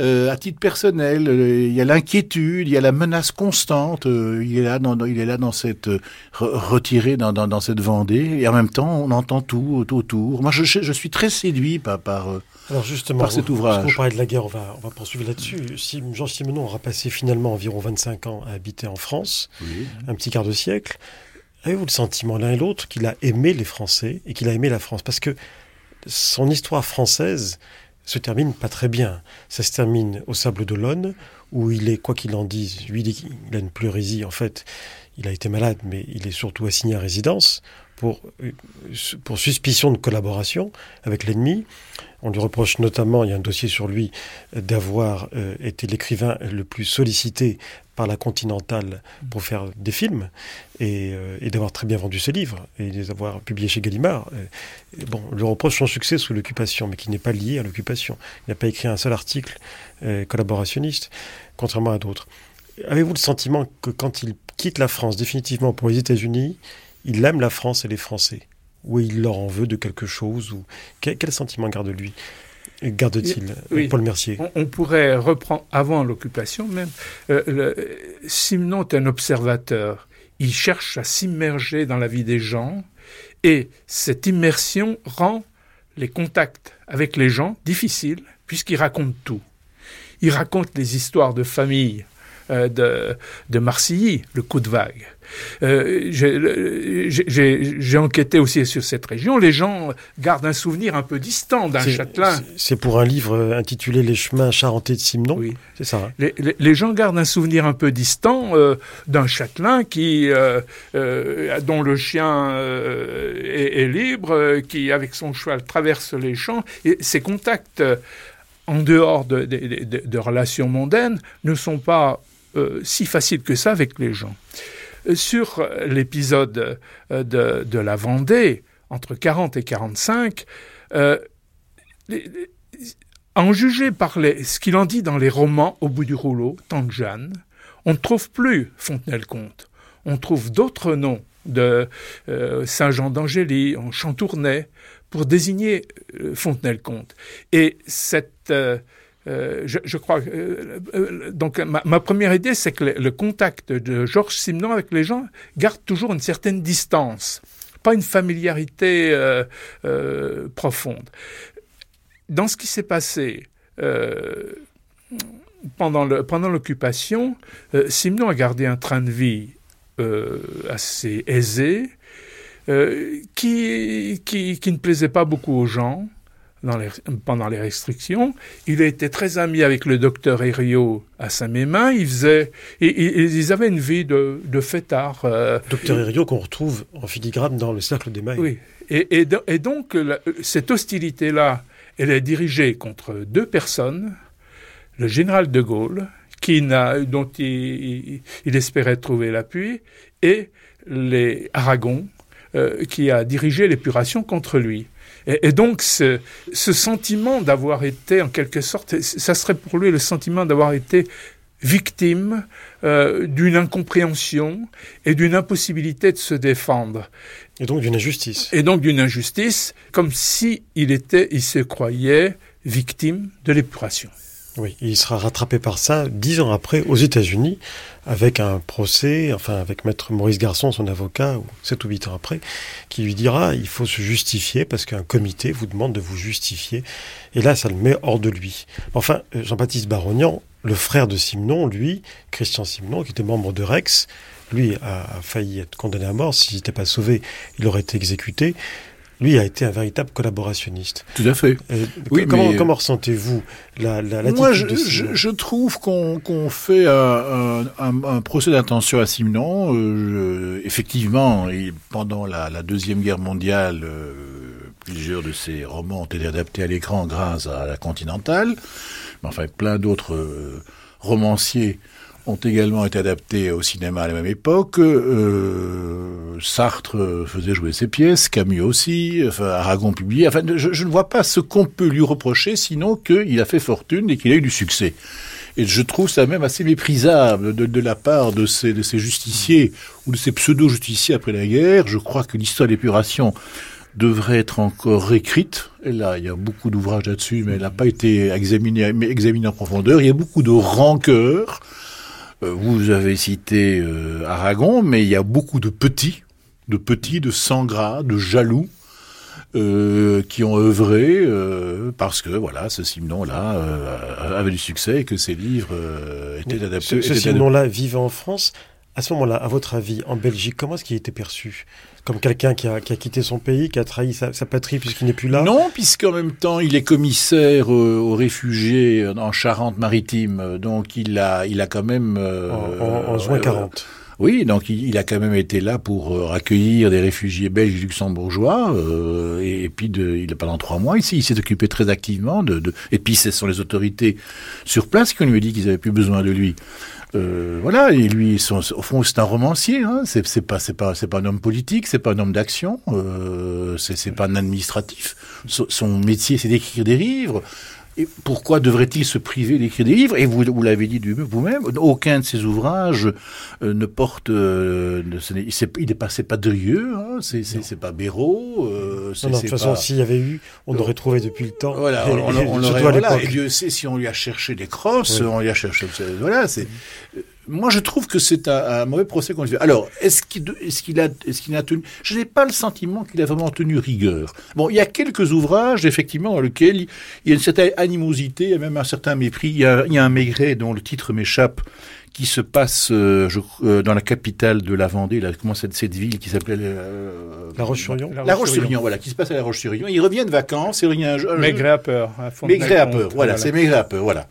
Speaker 3: Euh, à titre personnel, euh, il y a l'inquiétude, il y a la menace constante. Euh, il est là dans, il est là dans cette retiré dans, dans, dans, cette Vendée, et en même temps, on entend tout autour. Moi, je, je suis très séduit par par,
Speaker 2: Alors justement, par cet ouvrage. Vous parlez de la guerre, on va on va poursuivre là-dessus. Si Jean Simenon aura passé finalement environ 25 ans à habiter en France, un petit quart de siècle. Avez-vous le sentiment l'un et l'autre qu'il a aimé les Français et qu'il a aimé la France? Parce que son histoire française, se termine pas très bien. Ça se termine au Sable d'Olonne, où il est, quoi qu'il en dise, lui, il a une pleurésie, en fait, il a été malade, mais il est surtout assigné à résidence pour, euh, pour suspicion de collaboration avec l'ennemi. On lui reproche notamment, il y a un dossier sur lui, d'avoir euh, été l'écrivain le plus sollicité par la Continentale pour faire des films et, euh, d'avoir très bien vendu ses livres et les avoir publiés chez Gallimard. Et, bon, on lui reproche son succès sous l'occupation, mais qui n'est pas lié à l'occupation. Il n'a pas écrit un seul article euh, collaborationniste, contrairement à d'autres. Avez-vous le sentiment que quand il quitte la France définitivement pour les États-Unis, il aime la France et les Français? Ou il leur en veut de quelque chose? Ou... quel, quel sentiment garde-lui garde-t-il oui. Paul Mercier
Speaker 4: on, on, pourrait reprendre avant l'occupation même. Euh, le, Simon est un observateur. Il cherche à s'immerger dans la vie des gens et cette immersion rend les contacts avec les gens difficiles puisqu'il raconte tout. Il raconte les histoires de famille euh, de, de Marcilly, le coup de vague. Euh, J'ai enquêté aussi sur cette région. Les gens gardent un souvenir un peu distant d'un châtelain.
Speaker 2: C'est pour un livre intitulé Les chemins charentais de Simon. Oui. C'est ça. Hein
Speaker 4: les, les, les, gens gardent un souvenir un peu distant euh, d'un châtelain qui, euh, dont le chien est, est, libre, qui avec son cheval traverse les champs. Et ces contacts en dehors de, de, de, de relations mondaines ne sont pas si faciles que ça avec les gens sur l'épisode euh, de, de, la Vendée, entre 40 et 45, euh, en juger par les, ce qu'il en dit dans les romans Au bout du rouleau, Tante Jeanne, on ne trouve plus Fontenelle-Comte. On trouve d'autres noms de euh, Saint-Jean d'Angély, en Chantournay, pour désigner euh, Fontenelle-Comte. Et cette euh, euh, je, crois. Euh, euh, donc, ma, première idée, c'est que le, contact de Georges Simenon avec les gens garde toujours une certaine distance, pas une familiarité profonde. Dans ce qui s'est passé pendant l'occupation, pendant Simenon a gardé un train de vie assez aisé, qui ne plaisait pas beaucoup aux gens les, pendant les restrictions. Il été très ami avec le docteur Herriot à Saint-Mémin. Ils, faisaient, ils avaient une vie de, de fêtard. Euh,
Speaker 2: docteur Herriot qu'on retrouve en filigrane dans le cercle des mailles.
Speaker 4: Oui. Et, et, et donc, la, cette hostilité-là, elle est dirigée contre deux personnes. Le général de Gaulle, qui dont il, il, espérait trouver l'appui, et les Aragon, euh, qui a dirigé l'épuration contre lui. Et, et donc, ce, ce sentiment d'avoir été, en quelque sorte, ça serait pour lui le sentiment d'avoir été victime euh, d'une incompréhension et d'une impossibilité de se défendre.
Speaker 2: Et donc d'une injustice.
Speaker 4: Et donc d'une injustice, comme si il était, il se croyait victime de l'épuration.
Speaker 2: Oui, il sera rattrapé par ça dix ans après aux États-Unis avec un procès, enfin avec maître Maurice Garçon, son avocat, sept ou huit ans après, qui lui dira il faut se justifier parce qu'un comité vous demande de vous justifier. Et là, ça le met hors de lui. Enfin, euh, Jean-Baptiste Barognan, le frère de Simenon, lui, Christian Simenon, qui était membre de Rex, lui a, failli être condamné à mort. S'il n'était pas sauvé, il aurait été exécuté lui a été un véritable collaborationniste.
Speaker 3: Tout à fait.
Speaker 2: Euh, oui, comment, mais... comment ressentez-vous la, la
Speaker 3: Moi, je, je, je, trouve qu'on qu fait un, un, un procès d'intention à Simenon. Euh, effectivement, et pendant la, la, Deuxième Guerre mondiale, euh, plusieurs de ses romans ont été adaptés à l'écran grâce à la Continentale. Mais enfin, plein d'autres euh, romanciers ont également été adaptés au cinéma à la même époque. Euh, Sartre faisait jouer ses pièces, Camus aussi, enfin, Aragon publié. Enfin, je, ne vois pas ce qu'on peut lui reprocher, sinon qu'il a fait fortune et qu'il a eu du succès. Et je trouve ça même assez méprisable de, la part de ces, justiciers ou de ces pseudo-justiciers après la guerre. Je crois que l'histoire d'épuration devrait être encore écrite. là, il y a beaucoup d'ouvrages là-dessus, mais elle n'a pas été examinée, examinée en profondeur. Il y a beaucoup de rancœur. Euh, vous avez cité euh, Aragon, mais il y a beaucoup de petits, de petits, de sans gras, de jaloux, euh, qui ont œuvré euh, parce que voilà ce Simon-là euh, avait du succès et que ses livres étaient adaptés.
Speaker 2: Ce, ce Simon-là vivait en France. À ce moment-là, à votre avis, en Belgique, comment est-ce qu'il a été perçu Comme quelqu'un qui a, qui a, quitté son pays, qui a trahi sa, sa patrie puisqu'il n'est plus là?
Speaker 3: Non, puisqu'en même temps, il est commissaire euh, aux réfugiés en Charente-Maritime, donc il a, il a quand même...
Speaker 2: Euh, en, en, en, juin 40.
Speaker 3: Oui, donc il, a quand même été là pour euh, accueillir des réfugiés belges luxembourgeois. Euh, et, puis, de, il pendant trois mois ici, il s'est occupé très activement de, de, Et puis, ce sont les autorités sur place qui lui dit qu'ils avaient plus besoin de lui. Euh, voilà, et lui, au fond, c'est un romancier. Hein, c'est, pas, c'est pas, c'est pas un homme politique, c'est pas un homme d'action, euh, c'est, pas un administratif. Son, son métier, c'est d'écrire des livres. Et pourquoi devrait-il se priver d'écrire des livres? Et vous, vous l'avez dit vous-même, aucun de ses ouvrages euh, ne porte. Euh, ne, il n'est pas, c'est pas hein, c'est, pas Béraud. Euh,
Speaker 2: non, non, de toute façon, s'il y avait eu, on aurait trouvé depuis le temps.
Speaker 3: Voilà, on, on, on aurait. Voilà, et Dieu sait si on lui a cherché des crosses, oui. on lui a cherché. Voilà, c'est moi, je trouve que c'est un, un, mauvais procès qu'on lui fait. Alors, est-ce qu'il est a, est qu'il a tenu Je n'ai pas le sentiment qu'il a vraiment tenu rigueur. Bon, il y a quelques ouvrages, effectivement, dans lesquels il y a une certaine animosité, et même un certain mépris. Il y a, il y a un Maigret dont le titre m'échappe, qui se passe euh, je, euh, dans la capitale de la Vendée, là, comment cette, cette ville qui s'appelait
Speaker 2: euh, La Roche-sur-Yon.
Speaker 3: La Roche-sur-Yon, voilà, qui se passe à La Roche-sur-Yon. Il revient de vacances, il revient un,
Speaker 4: Maigret à peur.
Speaker 3: Maigret à peur, voilà, voilà. c'est Maigret à peur, voilà.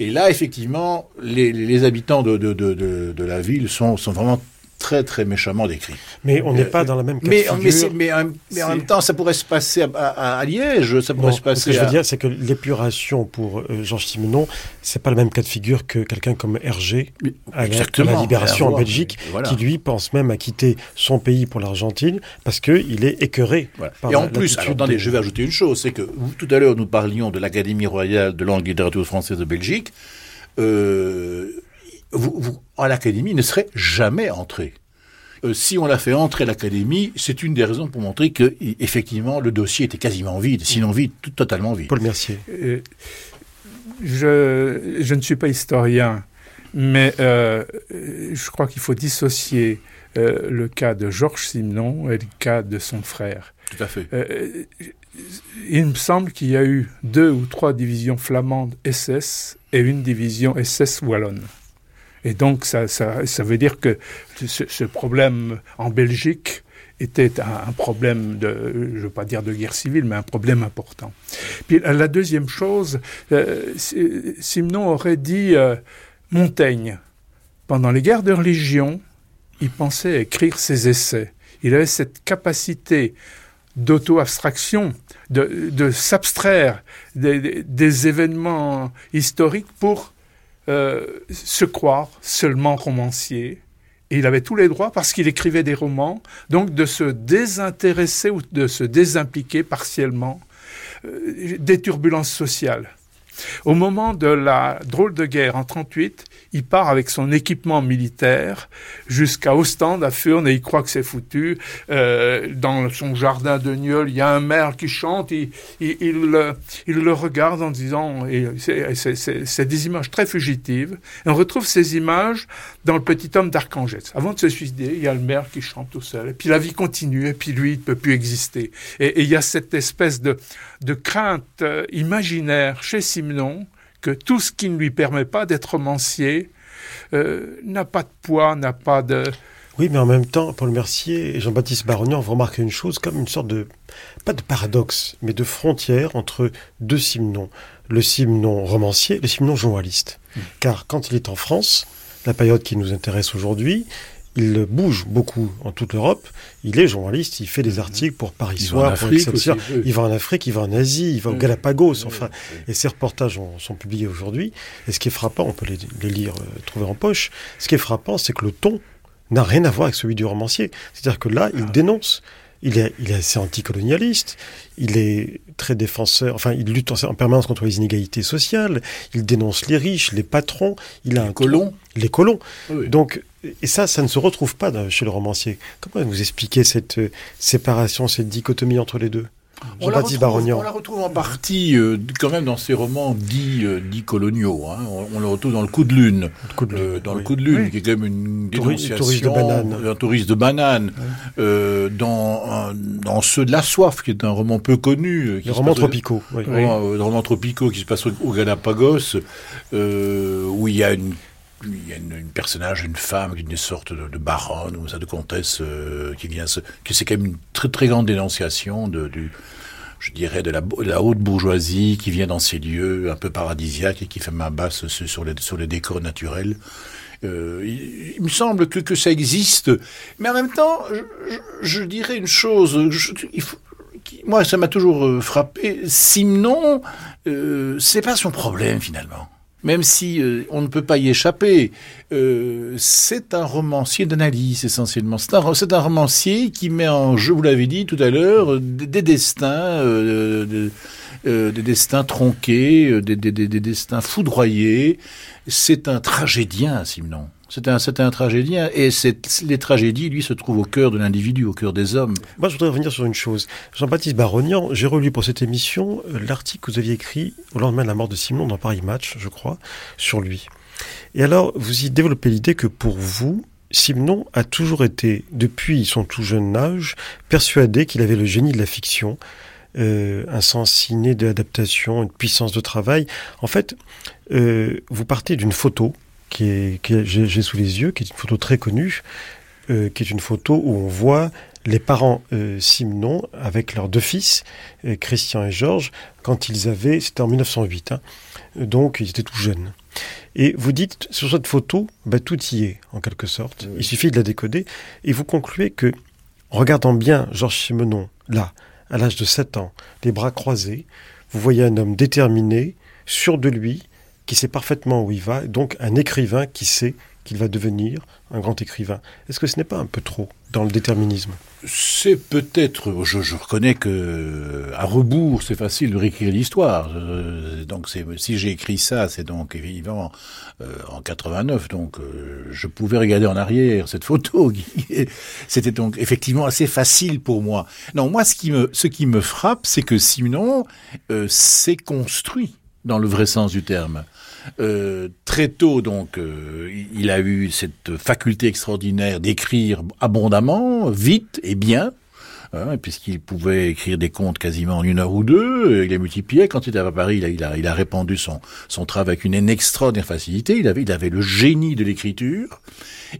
Speaker 3: Et là, effectivement, les, les habitants de, de, de, de, la ville sont, sont vraiment très très méchamment décrit.
Speaker 2: Mais on n'est pas dans la même
Speaker 3: mais, mais, mais, mais, en même temps, ça pourrait se passer à, à, à Liège, ça pourrait
Speaker 2: non,
Speaker 3: se passer.
Speaker 2: Ce que je veux dire, c'est que l'épuration pour euh, Georges Simenon, c'est pas le même cas de figure que quelqu'un comme Hergé à la, à la, Libération en Belgique, voilà. qui lui pense même à quitter son pays pour l'Argentine parce que il est écœuré.
Speaker 3: Voilà. Et en plus, alors, attendez, de... je vais ajouter une chose, c'est que vous, tout à l'heure nous parlions de l'Académie royale de langue et littérature française de Belgique. Euh, vous, vous, à l'académie ne serait jamais entré. Euh, si on l'a fait entrer à l'académie, c'est une des raisons pour montrer que effectivement le dossier était quasiment vide, sinon vide, tout, totalement vide.
Speaker 2: Paul Mercier.
Speaker 4: Euh, je, je, ne suis pas historien, mais euh, je crois qu'il faut dissocier euh, le cas de Georges Simenon et le cas de son frère.
Speaker 3: Tout à fait.
Speaker 4: Euh, il me semble qu'il y a eu deux ou trois divisions flamandes SS et une division SS wallonne. Et donc, ça, ça, veut dire que ce, problème en Belgique était un, problème de, je ne veux pas dire de guerre civile, mais un problème important. Puis la deuxième chose, euh, Simenon aurait dit euh, Montaigne, pendant les guerres de religion, il pensait écrire ses essais. Il avait cette capacité d'auto-abstraction, de, s'abstraire des, événements historiques pour euh, se croire seulement romancier. Et il avait tous les droits parce qu'il écrivait des romans, donc de se désintéresser ou de se désimpliquer partiellement euh, des turbulences sociales. Au moment de la drôle de guerre en 38, il part avec son équipement militaire jusqu'à Ostende, à Furnes, et il croit que c'est foutu. Euh, dans son jardin de Nieul, il y a un maire qui chante, il, il, il, le regarde en disant, c'est des images très fugitives, et on retrouve ces images dans Le Petit Homme d'Arcangès. Avant de se suicider, il y a le maire qui chante tout seul, et puis la vie continue, et puis lui, il ne peut plus exister. Et, et, il y a cette espèce de, de crainte euh, imaginaire chez Simenon, que tout ce qui ne lui permet pas d'être romancier euh, n'a pas de poids, n'a pas de...
Speaker 2: Oui, mais en même temps, Paul Mercier et Jean-Baptiste Barognan vont remarquer une chose comme une sorte de, pas de paradoxe, mais de frontière entre deux Simenon. Le Simenon romancier et le Simenon journaliste. Mmh. Car quand il est en France, la période qui nous intéresse aujourd'hui, il bouge beaucoup en toute l'Europe. Il est journaliste, il fait des articles pour Paris
Speaker 3: il
Speaker 2: Soir,
Speaker 3: pour.
Speaker 2: Oui. Il va en Afrique, il va en Asie, il va au oui. Galapagos. Enfin, oui. et ces reportages ont, sont publiés aujourd'hui. Et ce qui est frappant, on peut les, les lire, euh, trouver en poche. Ce qui est frappant, c'est que le ton n'a rien à voir avec celui du romancier. C'est-à-dire que là, il ah. dénonce. Il est, il est assez anticolonialiste, il est très défenseur, enfin, il lutte en, en, permanence contre les inégalités sociales, il dénonce les riches, les patrons, il a
Speaker 3: les
Speaker 2: un
Speaker 3: colons.
Speaker 2: Les colons. Donc, et ça, ça ne se retrouve pas chez le romancier. Comment vous expliquez cette euh, séparation, cette dichotomie entre les deux?
Speaker 3: On la, retrouve, on la, retrouve, en partie euh, quand même dans ces romans dits, euh, dits coloniaux. Hein. On, le retrouve dans le coup de lune, euh, dans le coup de lune, qui est quand même une dénonciation touriste de banane. un touriste de banane. dans, dans ceux de la soif, qui est un roman peu connu.
Speaker 2: Les romans tropicaux.
Speaker 3: Oui. Romans, tropicaux qui se passe au, Galapagos, où il y a une il y a une, personnage, une femme, une sorte de, de baronne ou ça, de comtesse qui vient se, que c'est quand même une très très grande dénonciation de, du, je dirais, de la, la, haute bourgeoisie qui vient dans ces lieux un peu paradisiaques et qui fait main basse sur les, sur les décors naturels. Euh, il, me semble que, que ça existe, mais en même temps, je, je, dirais une chose. il faut, moi, ça m'a toujours euh, frappé. Simon, euh, c'est pas son problème finalement même si euh, on ne peut pas y échapper. Euh, c'est un romancier d'analyse essentiellement. C'est un, un, romancier qui met en jeu, vous l'avez dit tout à l'heure, des, destins, euh, des destins tronqués, des, des, destins foudroyés. C'est un tragédien, Simon. C'est un, un tragédien, et les tragédies, lui, se trouvent au cœur de l'individu, au cœur des hommes.
Speaker 2: Moi, je voudrais revenir sur une chose. Jean-Baptiste Barognan, j'ai relu pour cette émission euh, l'article que vous aviez écrit au lendemain de la mort de Simon dans Paris Match, je crois, sur lui. Et alors, vous y développez l'idée que pour vous, Simon a toujours été, depuis son tout jeune âge, persuadé qu'il avait le génie de la fiction, euh, un sens inné de l'adaptation, une puissance de travail. En fait, euh, vous partez d'une photo qui est, qui j'ai sous les yeux, qui est une photo très connue, euh, qui est une photo où on voit les parents euh, Simon avec leurs deux fils, euh, Christian et Georges, quand ils avaient, c'était en 1908, hein, donc ils étaient tout jeunes. Et vous dites, sur cette photo, bah, tout y est, en quelque sorte. Il suffit de la décoder. Et vous concluez que, en regardant bien Georges Simenon, là, à l'âge de 7 ans, les bras croisés, vous voyez un homme déterminé, sûr de lui, qui sait parfaitement où il va, donc un écrivain qui sait qu'il va devenir un grand écrivain. Est-ce que ce n'est pas un peu trop dans le déterminisme?
Speaker 3: C'est peut-être, je, reconnais que à rebours, c'est facile de réécrire l'histoire. Euh, donc si j'ai écrit ça, c'est donc évidemment euh, en 89, donc euh, je pouvais regarder en arrière cette photo. C'était donc effectivement assez facile pour moi. Non, moi ce qui me, ce qui me frappe, c'est que Simon s'est construit dans le vrai sens du terme. Euh, très tôt, donc, euh, il a eu cette faculté extraordinaire d'écrire abondamment, vite et bien. Hein, puisqu'il pouvait écrire des contes quasiment en une heure ou deux, il a multiplié. Quand il était à Paris, il a, répandu son, travail avec une extraordinaire facilité. Il avait le génie de l'écriture,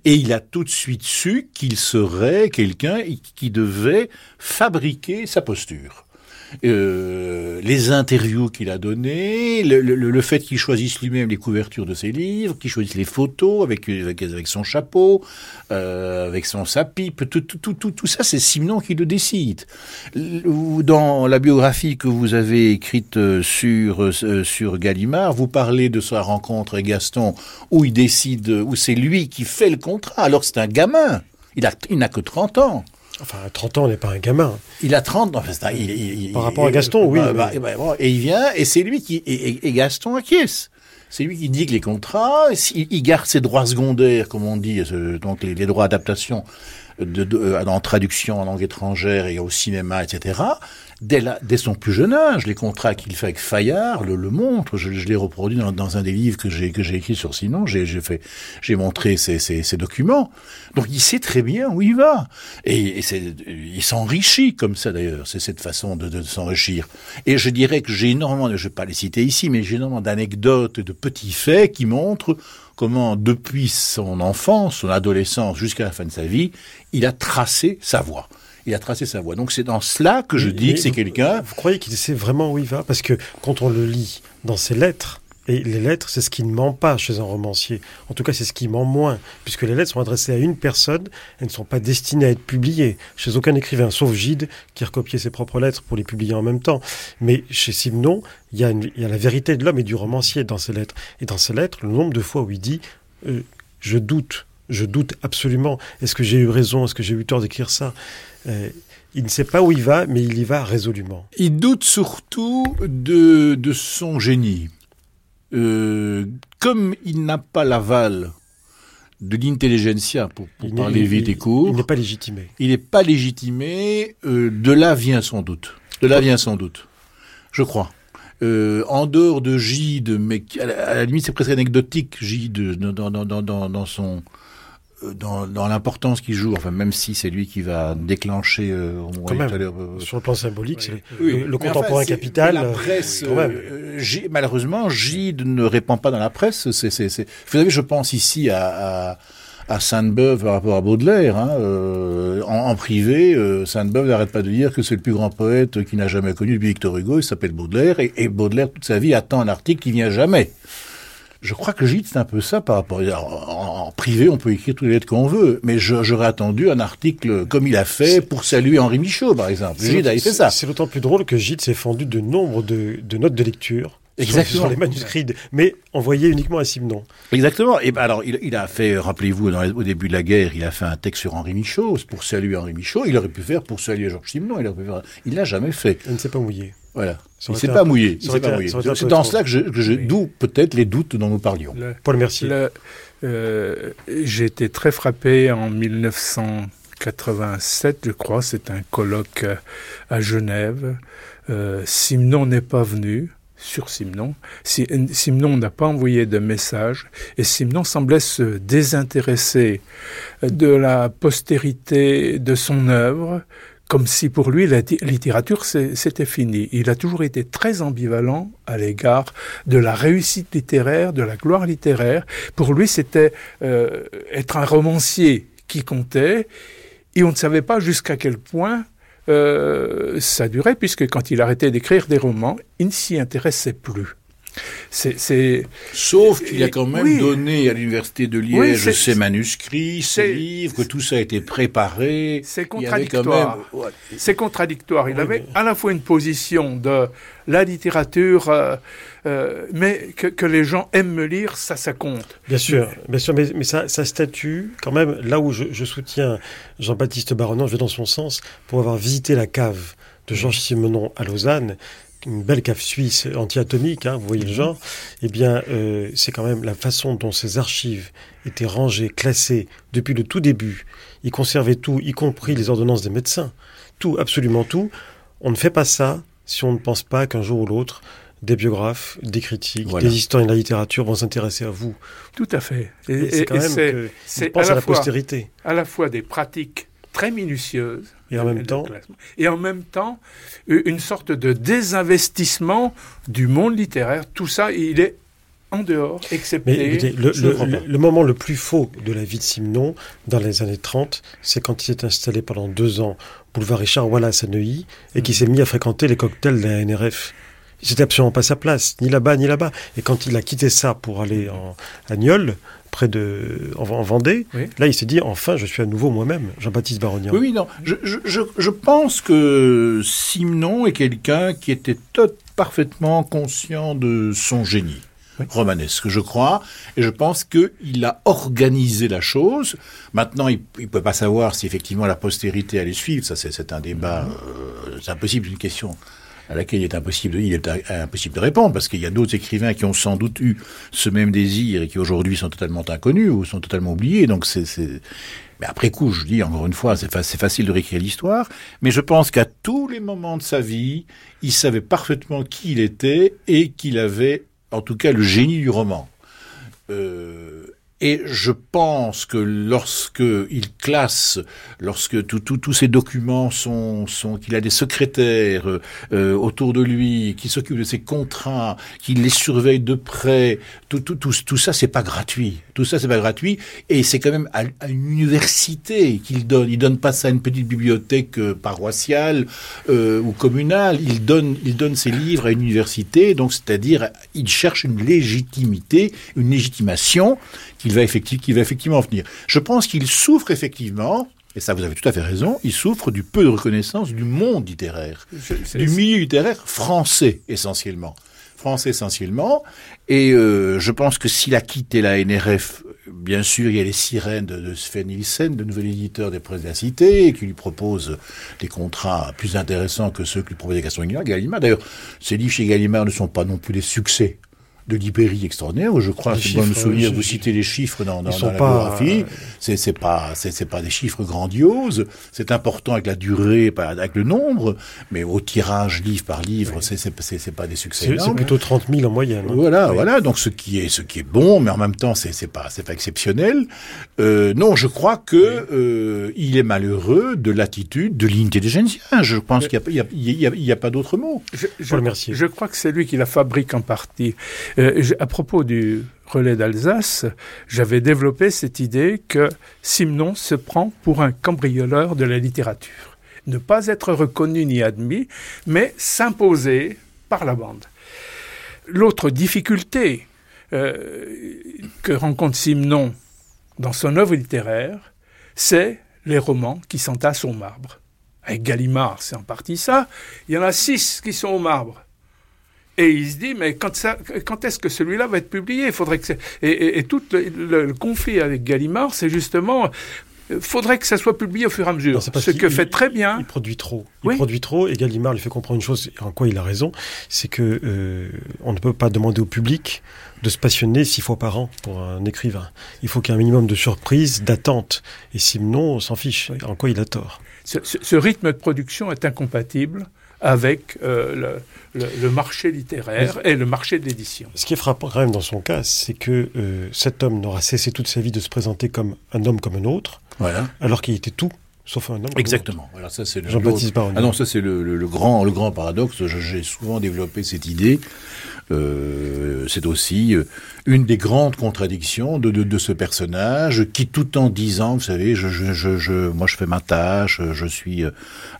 Speaker 3: et il a tout de suite su qu'il serait quelqu'un qui devait fabriquer sa posture. Euh, les interviews qu'il a données, le, fait qu'il choisisse lui-même les couvertures de ses livres, qu'il choisisse les photos avec, avec, son chapeau, euh, avec son sa pipe, tout, tout, tout, tout ça, c'est Simon qui le décide. Dans la biographie que vous avez écrite euh, sur, sur Gallimard, vous parlez de sa rencontre avec Gaston, où il décide, où c'est lui qui fait le contrat, alors c'est un gamin. Il n'a il que 30 ans.
Speaker 2: Enfin, à 30 ans, on n'est pas un gamin.
Speaker 3: Il a 30 ans.
Speaker 2: Par rapport à Gaston, oui. Bah,
Speaker 3: bah, bah, et il vient, et c'est lui qui. Et, Gaston acquiesce. C'est lui qui dit que les contrats, il, garde ses droits secondaires, comme on dit, euh, donc les, droits d'adaptation de, de, euh, en traduction en langue étrangère et au cinéma, etc dès, dès son plus jeune âge. Les contrats qu'il fait avec Fayard le, le montrent. Je, je l'ai reproduit dans, dans, un des livres que j'ai écrit sur Sinon. J'ai fait j'ai montré ces, ces, ces, documents. Donc il sait très bien où il va et, et il s'enrichit comme ça d'ailleurs. C'est cette façon de, de, s'enrichir. Et je dirais que j'ai énormément, je vais pas les citer ici, mais j'ai énormément d'anecdotes, de petits faits qui montrent comment, depuis son enfance, son adolescence jusqu'à la fin de sa vie, il a tracé sa voie il a tracé sa voie. Donc c'est dans cela que je dis que c'est quelqu'un.
Speaker 2: Vous croyez qu'il sait vraiment où il va? Parce que quand on le lit dans ses lettres, et les lettres, c'est ce qui ne ment pas chez un romancier. En tout cas, c'est ce qui ment moins, puisque les lettres sont adressées à une personne, elles ne sont pas destinées à être publiées chez aucun écrivain, sauf Gide, qui recopiait ses propres lettres pour les publier en même temps. Mais chez Simon, il y a, il y a la vérité de l'homme et du romancier dans ses lettres. Et dans ses lettres, le nombre de fois où il dit euh, Je doute, je doute absolument. Est-ce que j'ai eu raison? Est-ce que j'ai eu tort d'écrire ça? Euh, il ne sait pas où il va, mais il y va résolument.
Speaker 3: Il doute surtout de, de son génie. Euh, comme il n'a pas l'aval de l'intelligentsia, pour, parler vite et court.
Speaker 2: Il n'est pas légitimé.
Speaker 3: Il n'est pas légitimé, euh, de là vient son doute. De là vient sans doute, je crois. Euh, en dehors de Gide, mais à la, limite c'est presque anecdotique, Gide, dans, dans, dans, dans, dans son dans, dans l'importance qu'il joue, enfin même si c'est lui qui va déclencher euh,
Speaker 2: Quand même, euh, sur le plan symbolique, c'est oui, le, contemporain capital.
Speaker 3: La presse, malheureusement, Gide ne répand pas dans la presse. C'est, c'est, c'est... Vous savez, je pense ici à, à à Sainte-Beuve par rapport à Baudelaire. Hein, euh, en, en, privé, euh, Sainte-Beuve n'arrête pas de dire que c'est le plus grand poète qu'il n'a jamais connu depuis Victor Hugo. Il s'appelle Baudelaire et, et, Baudelaire toute sa vie attend un article qui vient jamais. Je crois que Gide, c'est un peu ça par rapport. En, en, privé, on peut écrire toutes les lettres qu'on veut, mais j'aurais attendu un article comme il a fait pour saluer Henri Michaud, par exemple. Gide a fait ça.
Speaker 2: C'est d'autant plus drôle que Gide s'est fendu de nombre de, de notes de lecture Exactement. Sur les manuscrits, mais envoyés uniquement à Simon.
Speaker 3: Exactement. Et ben alors, il, il a fait, rappelez-vous, au début de la guerre, il a fait un texte sur Henri Michaud, pour saluer Henri Michaud. Il aurait pu faire pour saluer Georges Simenon. Il aurait pu faire. Il l'a jamais fait.
Speaker 2: Il ne s'est pas mouillé.
Speaker 3: Voilà. Il s'est pas, mouillé. Il s'est pas mouillé. C'est dans cela que je, que je d'où peut-être les doutes dont nous parlions. Le,
Speaker 2: Paul Mercier.
Speaker 4: Euh, J'ai été très frappé en 1987, je crois. C'est un colloque à Genève. Euh, Simon n'est pas venu sur Simon. Simon n'a pas envoyé de message et Simon semblait se désintéresser de la postérité de son œuvre, comme si pour lui la littérature c'était fini. Il a toujours été très ambivalent à l'égard de la réussite littéraire, de la gloire littéraire. Pour lui, c'était euh, être un romancier qui comptait, et on ne savait pas jusqu'à quel point euh, ça durait, puisque quand il arrêtait d'écrire des romans, il ne s'y intéressait plus.
Speaker 3: C'est, Sauf qu'il a quand même donné à l'université de Liège ses manuscrits, ses livres, que tout ça a été préparé.
Speaker 4: C'est contradictoire. C'est contradictoire. Il avait à la fois une position de la littérature, euh, euh, mais que, que, les gens aiment me lire, ça, ça compte.
Speaker 2: Bien sûr, bien sûr, mais, mais ça, ça, statue quand même là où je, je soutiens Jean-Baptiste Baronnet, je vais dans son sens, pour avoir visité la cave de Georges Simenon à Lausanne, une belle cave suisse anti-atomique, hein, vous voyez le mhm. genre, eh bien, euh, c'est quand même la façon dont ces archives étaient rangées, classées depuis le tout début. Ils conservaient tout, y compris les ordonnances des médecins. Tout, absolument tout. On ne fait pas ça si on ne pense pas qu'un jour ou l'autre, des biographes, des critiques, des historiens de la littérature vont s'intéresser à vous.
Speaker 4: Tout à fait.
Speaker 2: Et, c'est quand même que c'est à, à, la postérité.
Speaker 4: À la fois des pratiques très minutieuse.
Speaker 2: Et en même temps
Speaker 4: Et en même temps, une sorte de désinvestissement du monde littéraire. Tout ça, il est en dehors, excepté...
Speaker 2: le, le, moment le plus faux de la vie de Simon, dans les années 30, c'est quand il s'est installé pendant deux ans boulevard Richard Wallace à Neuilly, et qu'il mm. s'est mis à fréquenter les cocktails de la NRF. C'était absolument pas sa place, ni là-bas, ni là-bas. Et quand il a quitté ça pour aller en, à Niol, près de en, Vendée, là il s'est dit enfin je suis à nouveau moi-même, Jean-Baptiste Barognan.
Speaker 3: Oui, oui, non, je, je, je pense que Simon est quelqu'un qui était parfaitement conscient de son génie. romanesque, je crois, et je pense qu'il a organisé la chose. Maintenant, il ne peut pas savoir si effectivement la postérité allait suivre. Ça, c'est un débat, euh, c'est impossible, une question à laquelle il est impossible, il est impossible de répondre, parce qu'il y a d'autres écrivains qui ont sans doute eu ce même désir et qui aujourd'hui sont totalement inconnus ou sont totalement oubliés. Donc c'est, mais après coup, je dis encore une fois, c'est, facile de réécrire l'histoire, mais je pense qu'à tous les moments de sa vie, il savait parfaitement qui il était et qu'il avait, en tout cas, le génie du roman. Euh, et je pense que lorsque il classe, lorsque tous ces documents sont, sont qu'il a des secrétaires euh, autour de lui, qui s'occupent de ses contrats, qu'il les surveille de près, tout, tout, tout, tout ça, c'est pas gratuit. Tout ça, c'est pas gratuit. Et c'est quand même à, une université qu'il donne. Il donne pas ça à une petite bibliothèque euh, paroissiale euh, ou communale. Il donne, il donne ses livres à une université. Donc, c'est-à-dire, il cherche une légitimité, une légitimation qu'il va, effectivement, va effectivement venir. Je pense qu'il souffre effectivement, et ça vous avez tout à fait raison, il souffre du peu de reconnaissance du monde littéraire, du milieu littéraire français essentiellement. Français essentiellement, et euh, je pense que s'il a quitté la NRF, bien sûr, il y a les sirènes de, Sven Nielsen, le nouvel éditeur des Presses de la Cité, qui lui propose des contrats plus intéressants que ceux que lui proposait Gaston Gallimard. D'ailleurs, ses livres chez Gallimard ne sont pas non plus des succès de librairies extraordinaires. Je crois, si je me souvenir, vous citez les chiffres dans, dans, dans la biographie. C'est, c'est pas, c'est, pas des chiffres grandioses. C'est important avec la durée, avec le nombre, mais au tirage livre par livre, c'est, c'est, c'est, pas des succès.
Speaker 2: C'est, plutôt 30 000 en moyenne.
Speaker 3: Hein. Voilà, voilà. Donc ce qui est, ce qui est bon, mais en même temps, c'est, pas, c'est pas exceptionnel. Euh, non, je crois que euh, il est malheureux de l'attitude de l'intelligentsia. Je pense qu'il n'y a, a, pas d'autre mot.
Speaker 4: Je, je, je crois que c'est lui qui la fabrique en partie. Euh, à propos du relais d'Alsace, j'avais développé cette idée que Simon se prend pour un cambrioleur de la littérature. Ne pas être reconnu ni admis, mais s'imposer par la bande. L'autre difficulté euh, que rencontre Simon dans son œuvre littéraire, c'est les romans qui s'entassent au marbre. Avec Gallimard, c'est en partie ça. Il y en a six qui sont au marbre. Et il se dit, mais quand, quand est-ce que celui-là va être publié? Il faudrait que et, et, tout le, conflit avec Gallimard, c'est justement il faudrait que ça soit publié au fur et à mesure. ce que fait très bien.
Speaker 2: Il produit trop. Il produit trop et Gallimard lui fait comprendre une chose, en quoi il a raison, c'est que euh, on ne peut pas demander au public de se passionner six fois par an pour un écrivain. Il faut qu'il y ait un minimum de surprise, d'attente. Et sinon, on s'en fiche. En quoi il a tort?
Speaker 4: Ce, ce, rythme de production est incompatible avec euh, le, marché littéraire et le marché de l'édition.
Speaker 2: Ce qui est frappant quand même dans son cas, c'est que euh, cet homme n'aura cessé toute sa vie de se présenter comme un homme comme un autre, voilà. alors qu'il était tout sauf un homme.
Speaker 3: Exactement. Voilà, ça c'est le Jean-Baptiste Ah non, ça c'est le, le, grand, le grand paradoxe. J'ai souvent développé cette idée. Euh, c'est aussi euh, une des grandes contradictions de, de, de, ce personnage qui, tout en disant, vous savez, je, je, je, je, moi je fais ma tâche, je suis euh,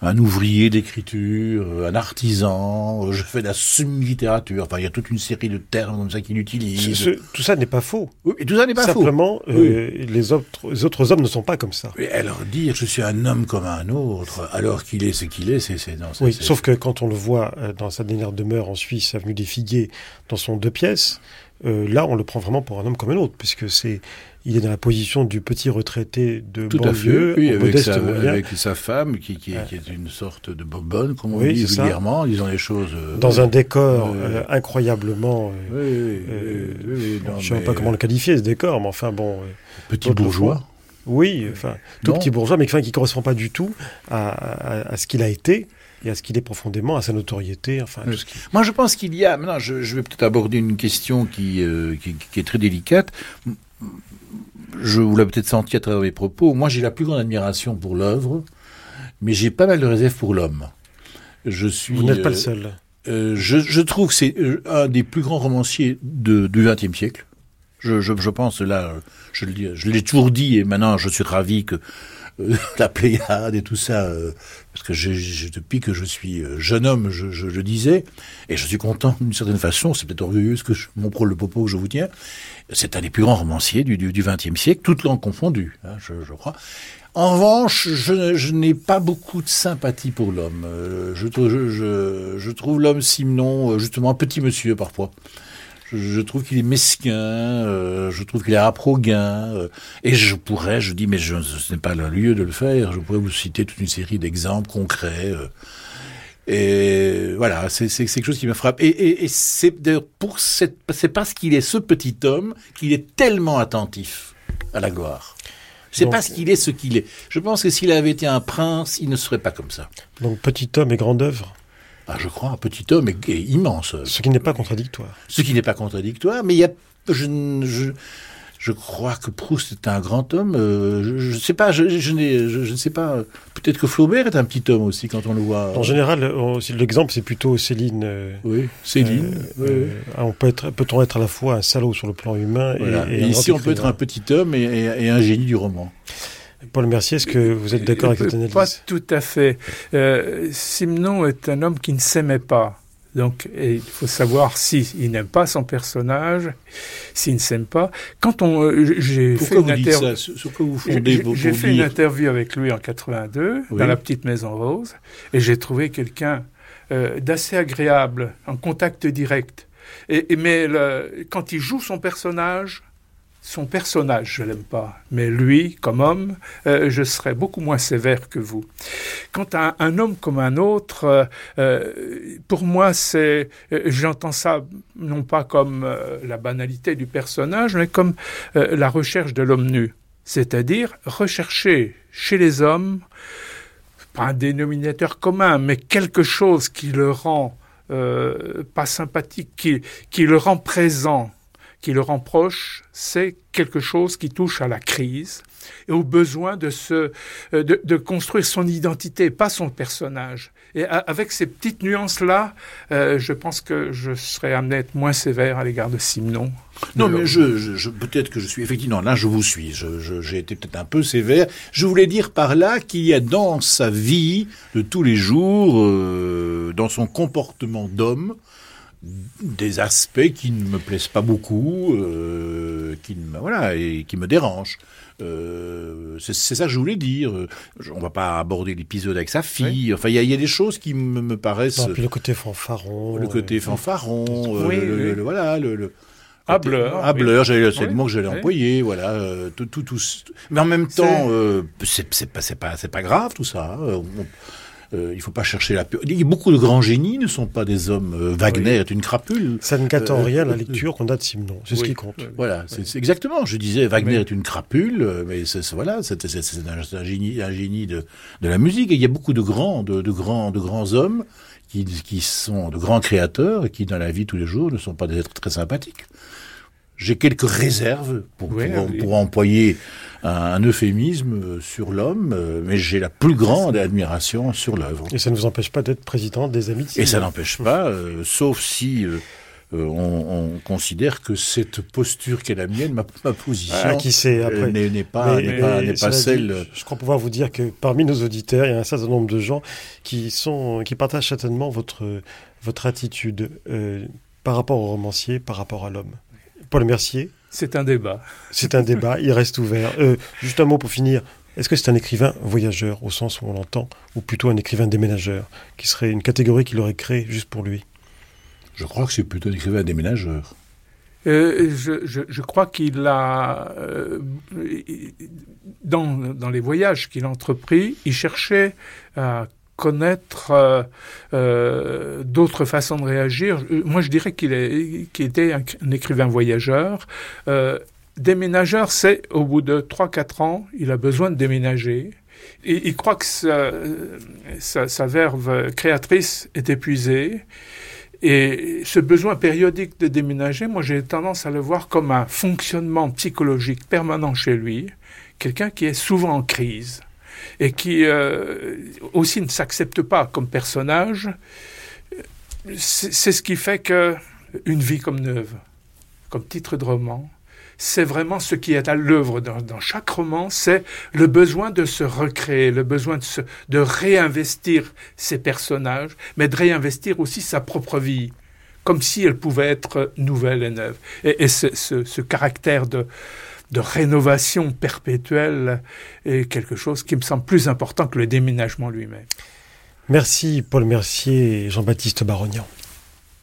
Speaker 3: un ouvrier d'écriture, un artisan, je fais de la semi-littérature. Enfin, il y a toute une série de termes comme ça qu'il utilise.
Speaker 2: tout ça n'est pas faux.
Speaker 3: Oui, et tout ça n'est pas
Speaker 2: faux. Simplement, les, autres, les autres hommes ne sont pas comme ça.
Speaker 3: Et alors dire je suis un homme comme un autre, alors qu'il est ce qu'il est, c'est...
Speaker 2: Oui, sauf que quand on le voit dans sa dernière demeure en Suisse, avenue des Figuiers, dans son deux pièces, euh, là, on le prend vraiment pour un homme comme un autre, puisque c'est il est dans la position du petit retraité de
Speaker 3: Tout
Speaker 2: banlieue,
Speaker 3: à fait, oui, avec, sa, avec, sa, femme, qui, qui, qui, est une sorte de bonbonne, comme on dit vulgairement, disant les choses... Euh,
Speaker 2: dans un décor euh, incroyablement... oui, oui, je ne sais pas comment le qualifier, ce décor, mais enfin bon...
Speaker 3: Petit bourgeois.
Speaker 2: oui, enfin, tout petit bourgeois, mais enfin, qui ne correspond pas du tout à, à, à ce qu'il a été et à ce qu'il est profondément, à sa notoriété. Enfin,
Speaker 3: Moi, je pense qu'il y a. Maintenant, je, je vais peut-être aborder une question qui, euh, qui, qui, est très délicate. Je vous l'ai peut-être senti à travers mes propos. Moi, j'ai la plus grande admiration pour l'œuvre, mais j'ai pas mal de réserve pour l'homme. Je suis.
Speaker 2: Vous n'êtes pas le euh, seul.
Speaker 3: Euh, je, je, trouve que c'est un des plus grands romanciers de, du XXe siècle. Je, pense là, je, je l'ai toujours dit et maintenant je suis ravi que la Pléiade et tout ça, euh, parce que depuis que je suis euh, jeune homme, je, je disais, et je suis content d'une certaine façon, c'est peut-être orgueilleux ce que je, mon le propos que je vous tiens, c'est un des plus grands romanciers du XXe du, siècle, toutes langues confondues, hein, je, crois. En revanche, je, n'ai pas beaucoup de sympathie pour l'homme. Euh, je, je, trouve l'homme Simon, justement, un petit monsieur parfois. Je, trouve qu'il est mesquin, euh, je trouve qu'il est aproguin, euh, et je pourrais, je dis, mais je, ce n'est pas le lieu de le faire, je pourrais vous citer toute une série d'exemples concrets. Euh, et voilà, c'est quelque chose qui me frappe. Et, et, et c'est pour cette, c'est parce qu'il est ce petit homme qu'il est tellement attentif à la gloire. C'est parce qu'il est ce qu'il est. Je pense que s'il avait été un prince, il ne serait pas comme ça.
Speaker 2: Donc petit homme et grande œuvre.
Speaker 3: Ah, je crois, un petit homme est, immense.
Speaker 2: Ce qui n'est pas contradictoire.
Speaker 3: Ce qui n'est pas contradictoire, mais il y a, je, je, je crois que Proust est un grand homme. Euh, je ne sais pas, je, je, ne sais pas. Peut-être que Flaubert est un petit homme aussi quand on le voit.
Speaker 2: En général, l'exemple c'est plutôt Céline. Euh,
Speaker 3: oui, Céline.
Speaker 2: Euh, on peut être, peut-on être à la fois un salaud sur le plan humain et,
Speaker 3: ici on peut être un petit homme et, et un génie du roman.
Speaker 2: Paul Mercier, est-ce que vous êtes d'accord avec cette analyse
Speaker 4: Pas tout à fait. Euh, Simon est un homme qui ne s'aimait pas. Donc, il faut savoir s'il si n'aime pas son personnage, s'il ne s'aime pas. Quand on, euh, j'ai fait une interview, j'ai fait une interview avec lui en 82 dans la petite maison rose, et j'ai trouvé quelqu'un euh, d'assez agréable, en contact direct. Et, mais le, quand il joue son personnage, son personnage, je l'aime pas, mais lui, comme homme, euh, je serais beaucoup moins sévère que vous. Quant à un, homme comme un autre, euh, euh, pour moi, c'est, j'entends ça non pas comme la banalité du personnage, mais comme la recherche de l'homme nu, c'est-à-dire rechercher chez les hommes pas un dénominateur commun, mais quelque chose qui le rend pas sympathique, qui, qui le rend présent qui le rend proche, c'est quelque chose qui touche à la crise et au besoin de, se, euh, de, construire son identité, pas son personnage. Et avec ces petites nuances-là, euh, je pense que je serais amené à être moins sévère à l'égard de Simon.
Speaker 3: Non, mais je, je, peut-être que je suis effectivement là, je vous suis. J'ai été peut-être un peu sévère. Je voulais dire par là qu'il y a dans sa vie de tous les jours, euh, dans son comportement d'homme, des aspects qui ne me plaisent pas beaucoup, euh, qui me, voilà, et qui me dérangent. Euh, c'est ça que je voulais dire. On va pas aborder l'épisode avec sa fille. Enfin, il y, a des choses qui me, paraissent.
Speaker 2: puis le côté fanfaron.
Speaker 3: Le côté euh, fanfaron. le, voilà, le,
Speaker 4: Hableur.
Speaker 3: Hableur, c'est le mot que j'allais employer, voilà. tout, tout, tout, Mais en même temps, c'est pas, pas, pas grave tout ça. Hein. Euh, il faut pas chercher la pure. Beaucoup de grands génies ne sont pas des hommes. Euh, Wagner est une crapule.
Speaker 2: Ça ne gâte en euh, rien la lecture qu'on a de Simon. C'est ce qui compte.
Speaker 3: Voilà, c'est exactement. Je disais, Wagner est une crapule, mais voilà, c'est un, génie, un génie de, de la musique. Et il y a beaucoup de grands, de, de grands, de grands hommes qui, qui sont de grands créateurs et qui, dans la vie tous les jours, ne sont pas des êtres très sympathiques. J'ai quelques réserves pour, pour, employer un, euphémisme sur l'homme, euh, mais j'ai la plus grande admiration sur l'œuvre.
Speaker 2: Et ça ne vous empêche pas d'être président des Amitiés
Speaker 3: Et ça n'empêche pas, euh, sauf si euh, on, on, considère que cette posture qui est la mienne, ma, ma position,
Speaker 2: ah, qui sait, après.
Speaker 3: n'est pas, n'est pas, pas celle.
Speaker 2: je crois pouvoir vous dire que parmi nos auditeurs, il y a un certain nombre de gens qui sont, qui partagent certainement votre votre attitude par rapport au romancier, par rapport à l'homme. Paul Mercier
Speaker 4: C'est un débat.
Speaker 2: C'est un débat, il reste ouvert. Euh, juste un mot pour finir. Est-ce que c'est un écrivain voyageur au sens où on l'entend, ou plutôt un écrivain déménageur, qui serait une catégorie qu'il aurait créée juste pour lui?
Speaker 3: Je crois que c'est plutôt un écrivain déménageur.
Speaker 4: Euh, je, crois qu'il a, euh, dans, dans, les voyages qu'il a entrepris, il cherchait à connaître euh, euh, d'autres façons de réagir. Euh, moi, je dirais qu'il était un, écrivain voyageur. déménageur, c'est au bout de 3-4 ans, il a besoin de déménager. Il croit que sa, sa, verve créatrice est épuisée. Et ce besoin périodique de déménager, moi j'ai tendance à le voir comme un fonctionnement psychologique permanent chez lui, quelqu'un qui est souvent en crise et qui euh, aussi ne s'accepte pas comme personnage, c'est ce qui fait que une vie comme neuve, comme titre de roman, c'est vraiment ce qui est à l'œuvre dans, chaque roman, c'est le besoin de se recréer, le besoin de, réinvestir ses personnages, mais de réinvestir aussi sa propre vie, comme si elle pouvait être nouvelle et neuve. Et, ce caractère de, de rénovation perpétuelle est quelque chose qui me semble plus important que le déménagement lui-même.
Speaker 2: Merci Paul Mercier et Jean-Baptiste Barognan.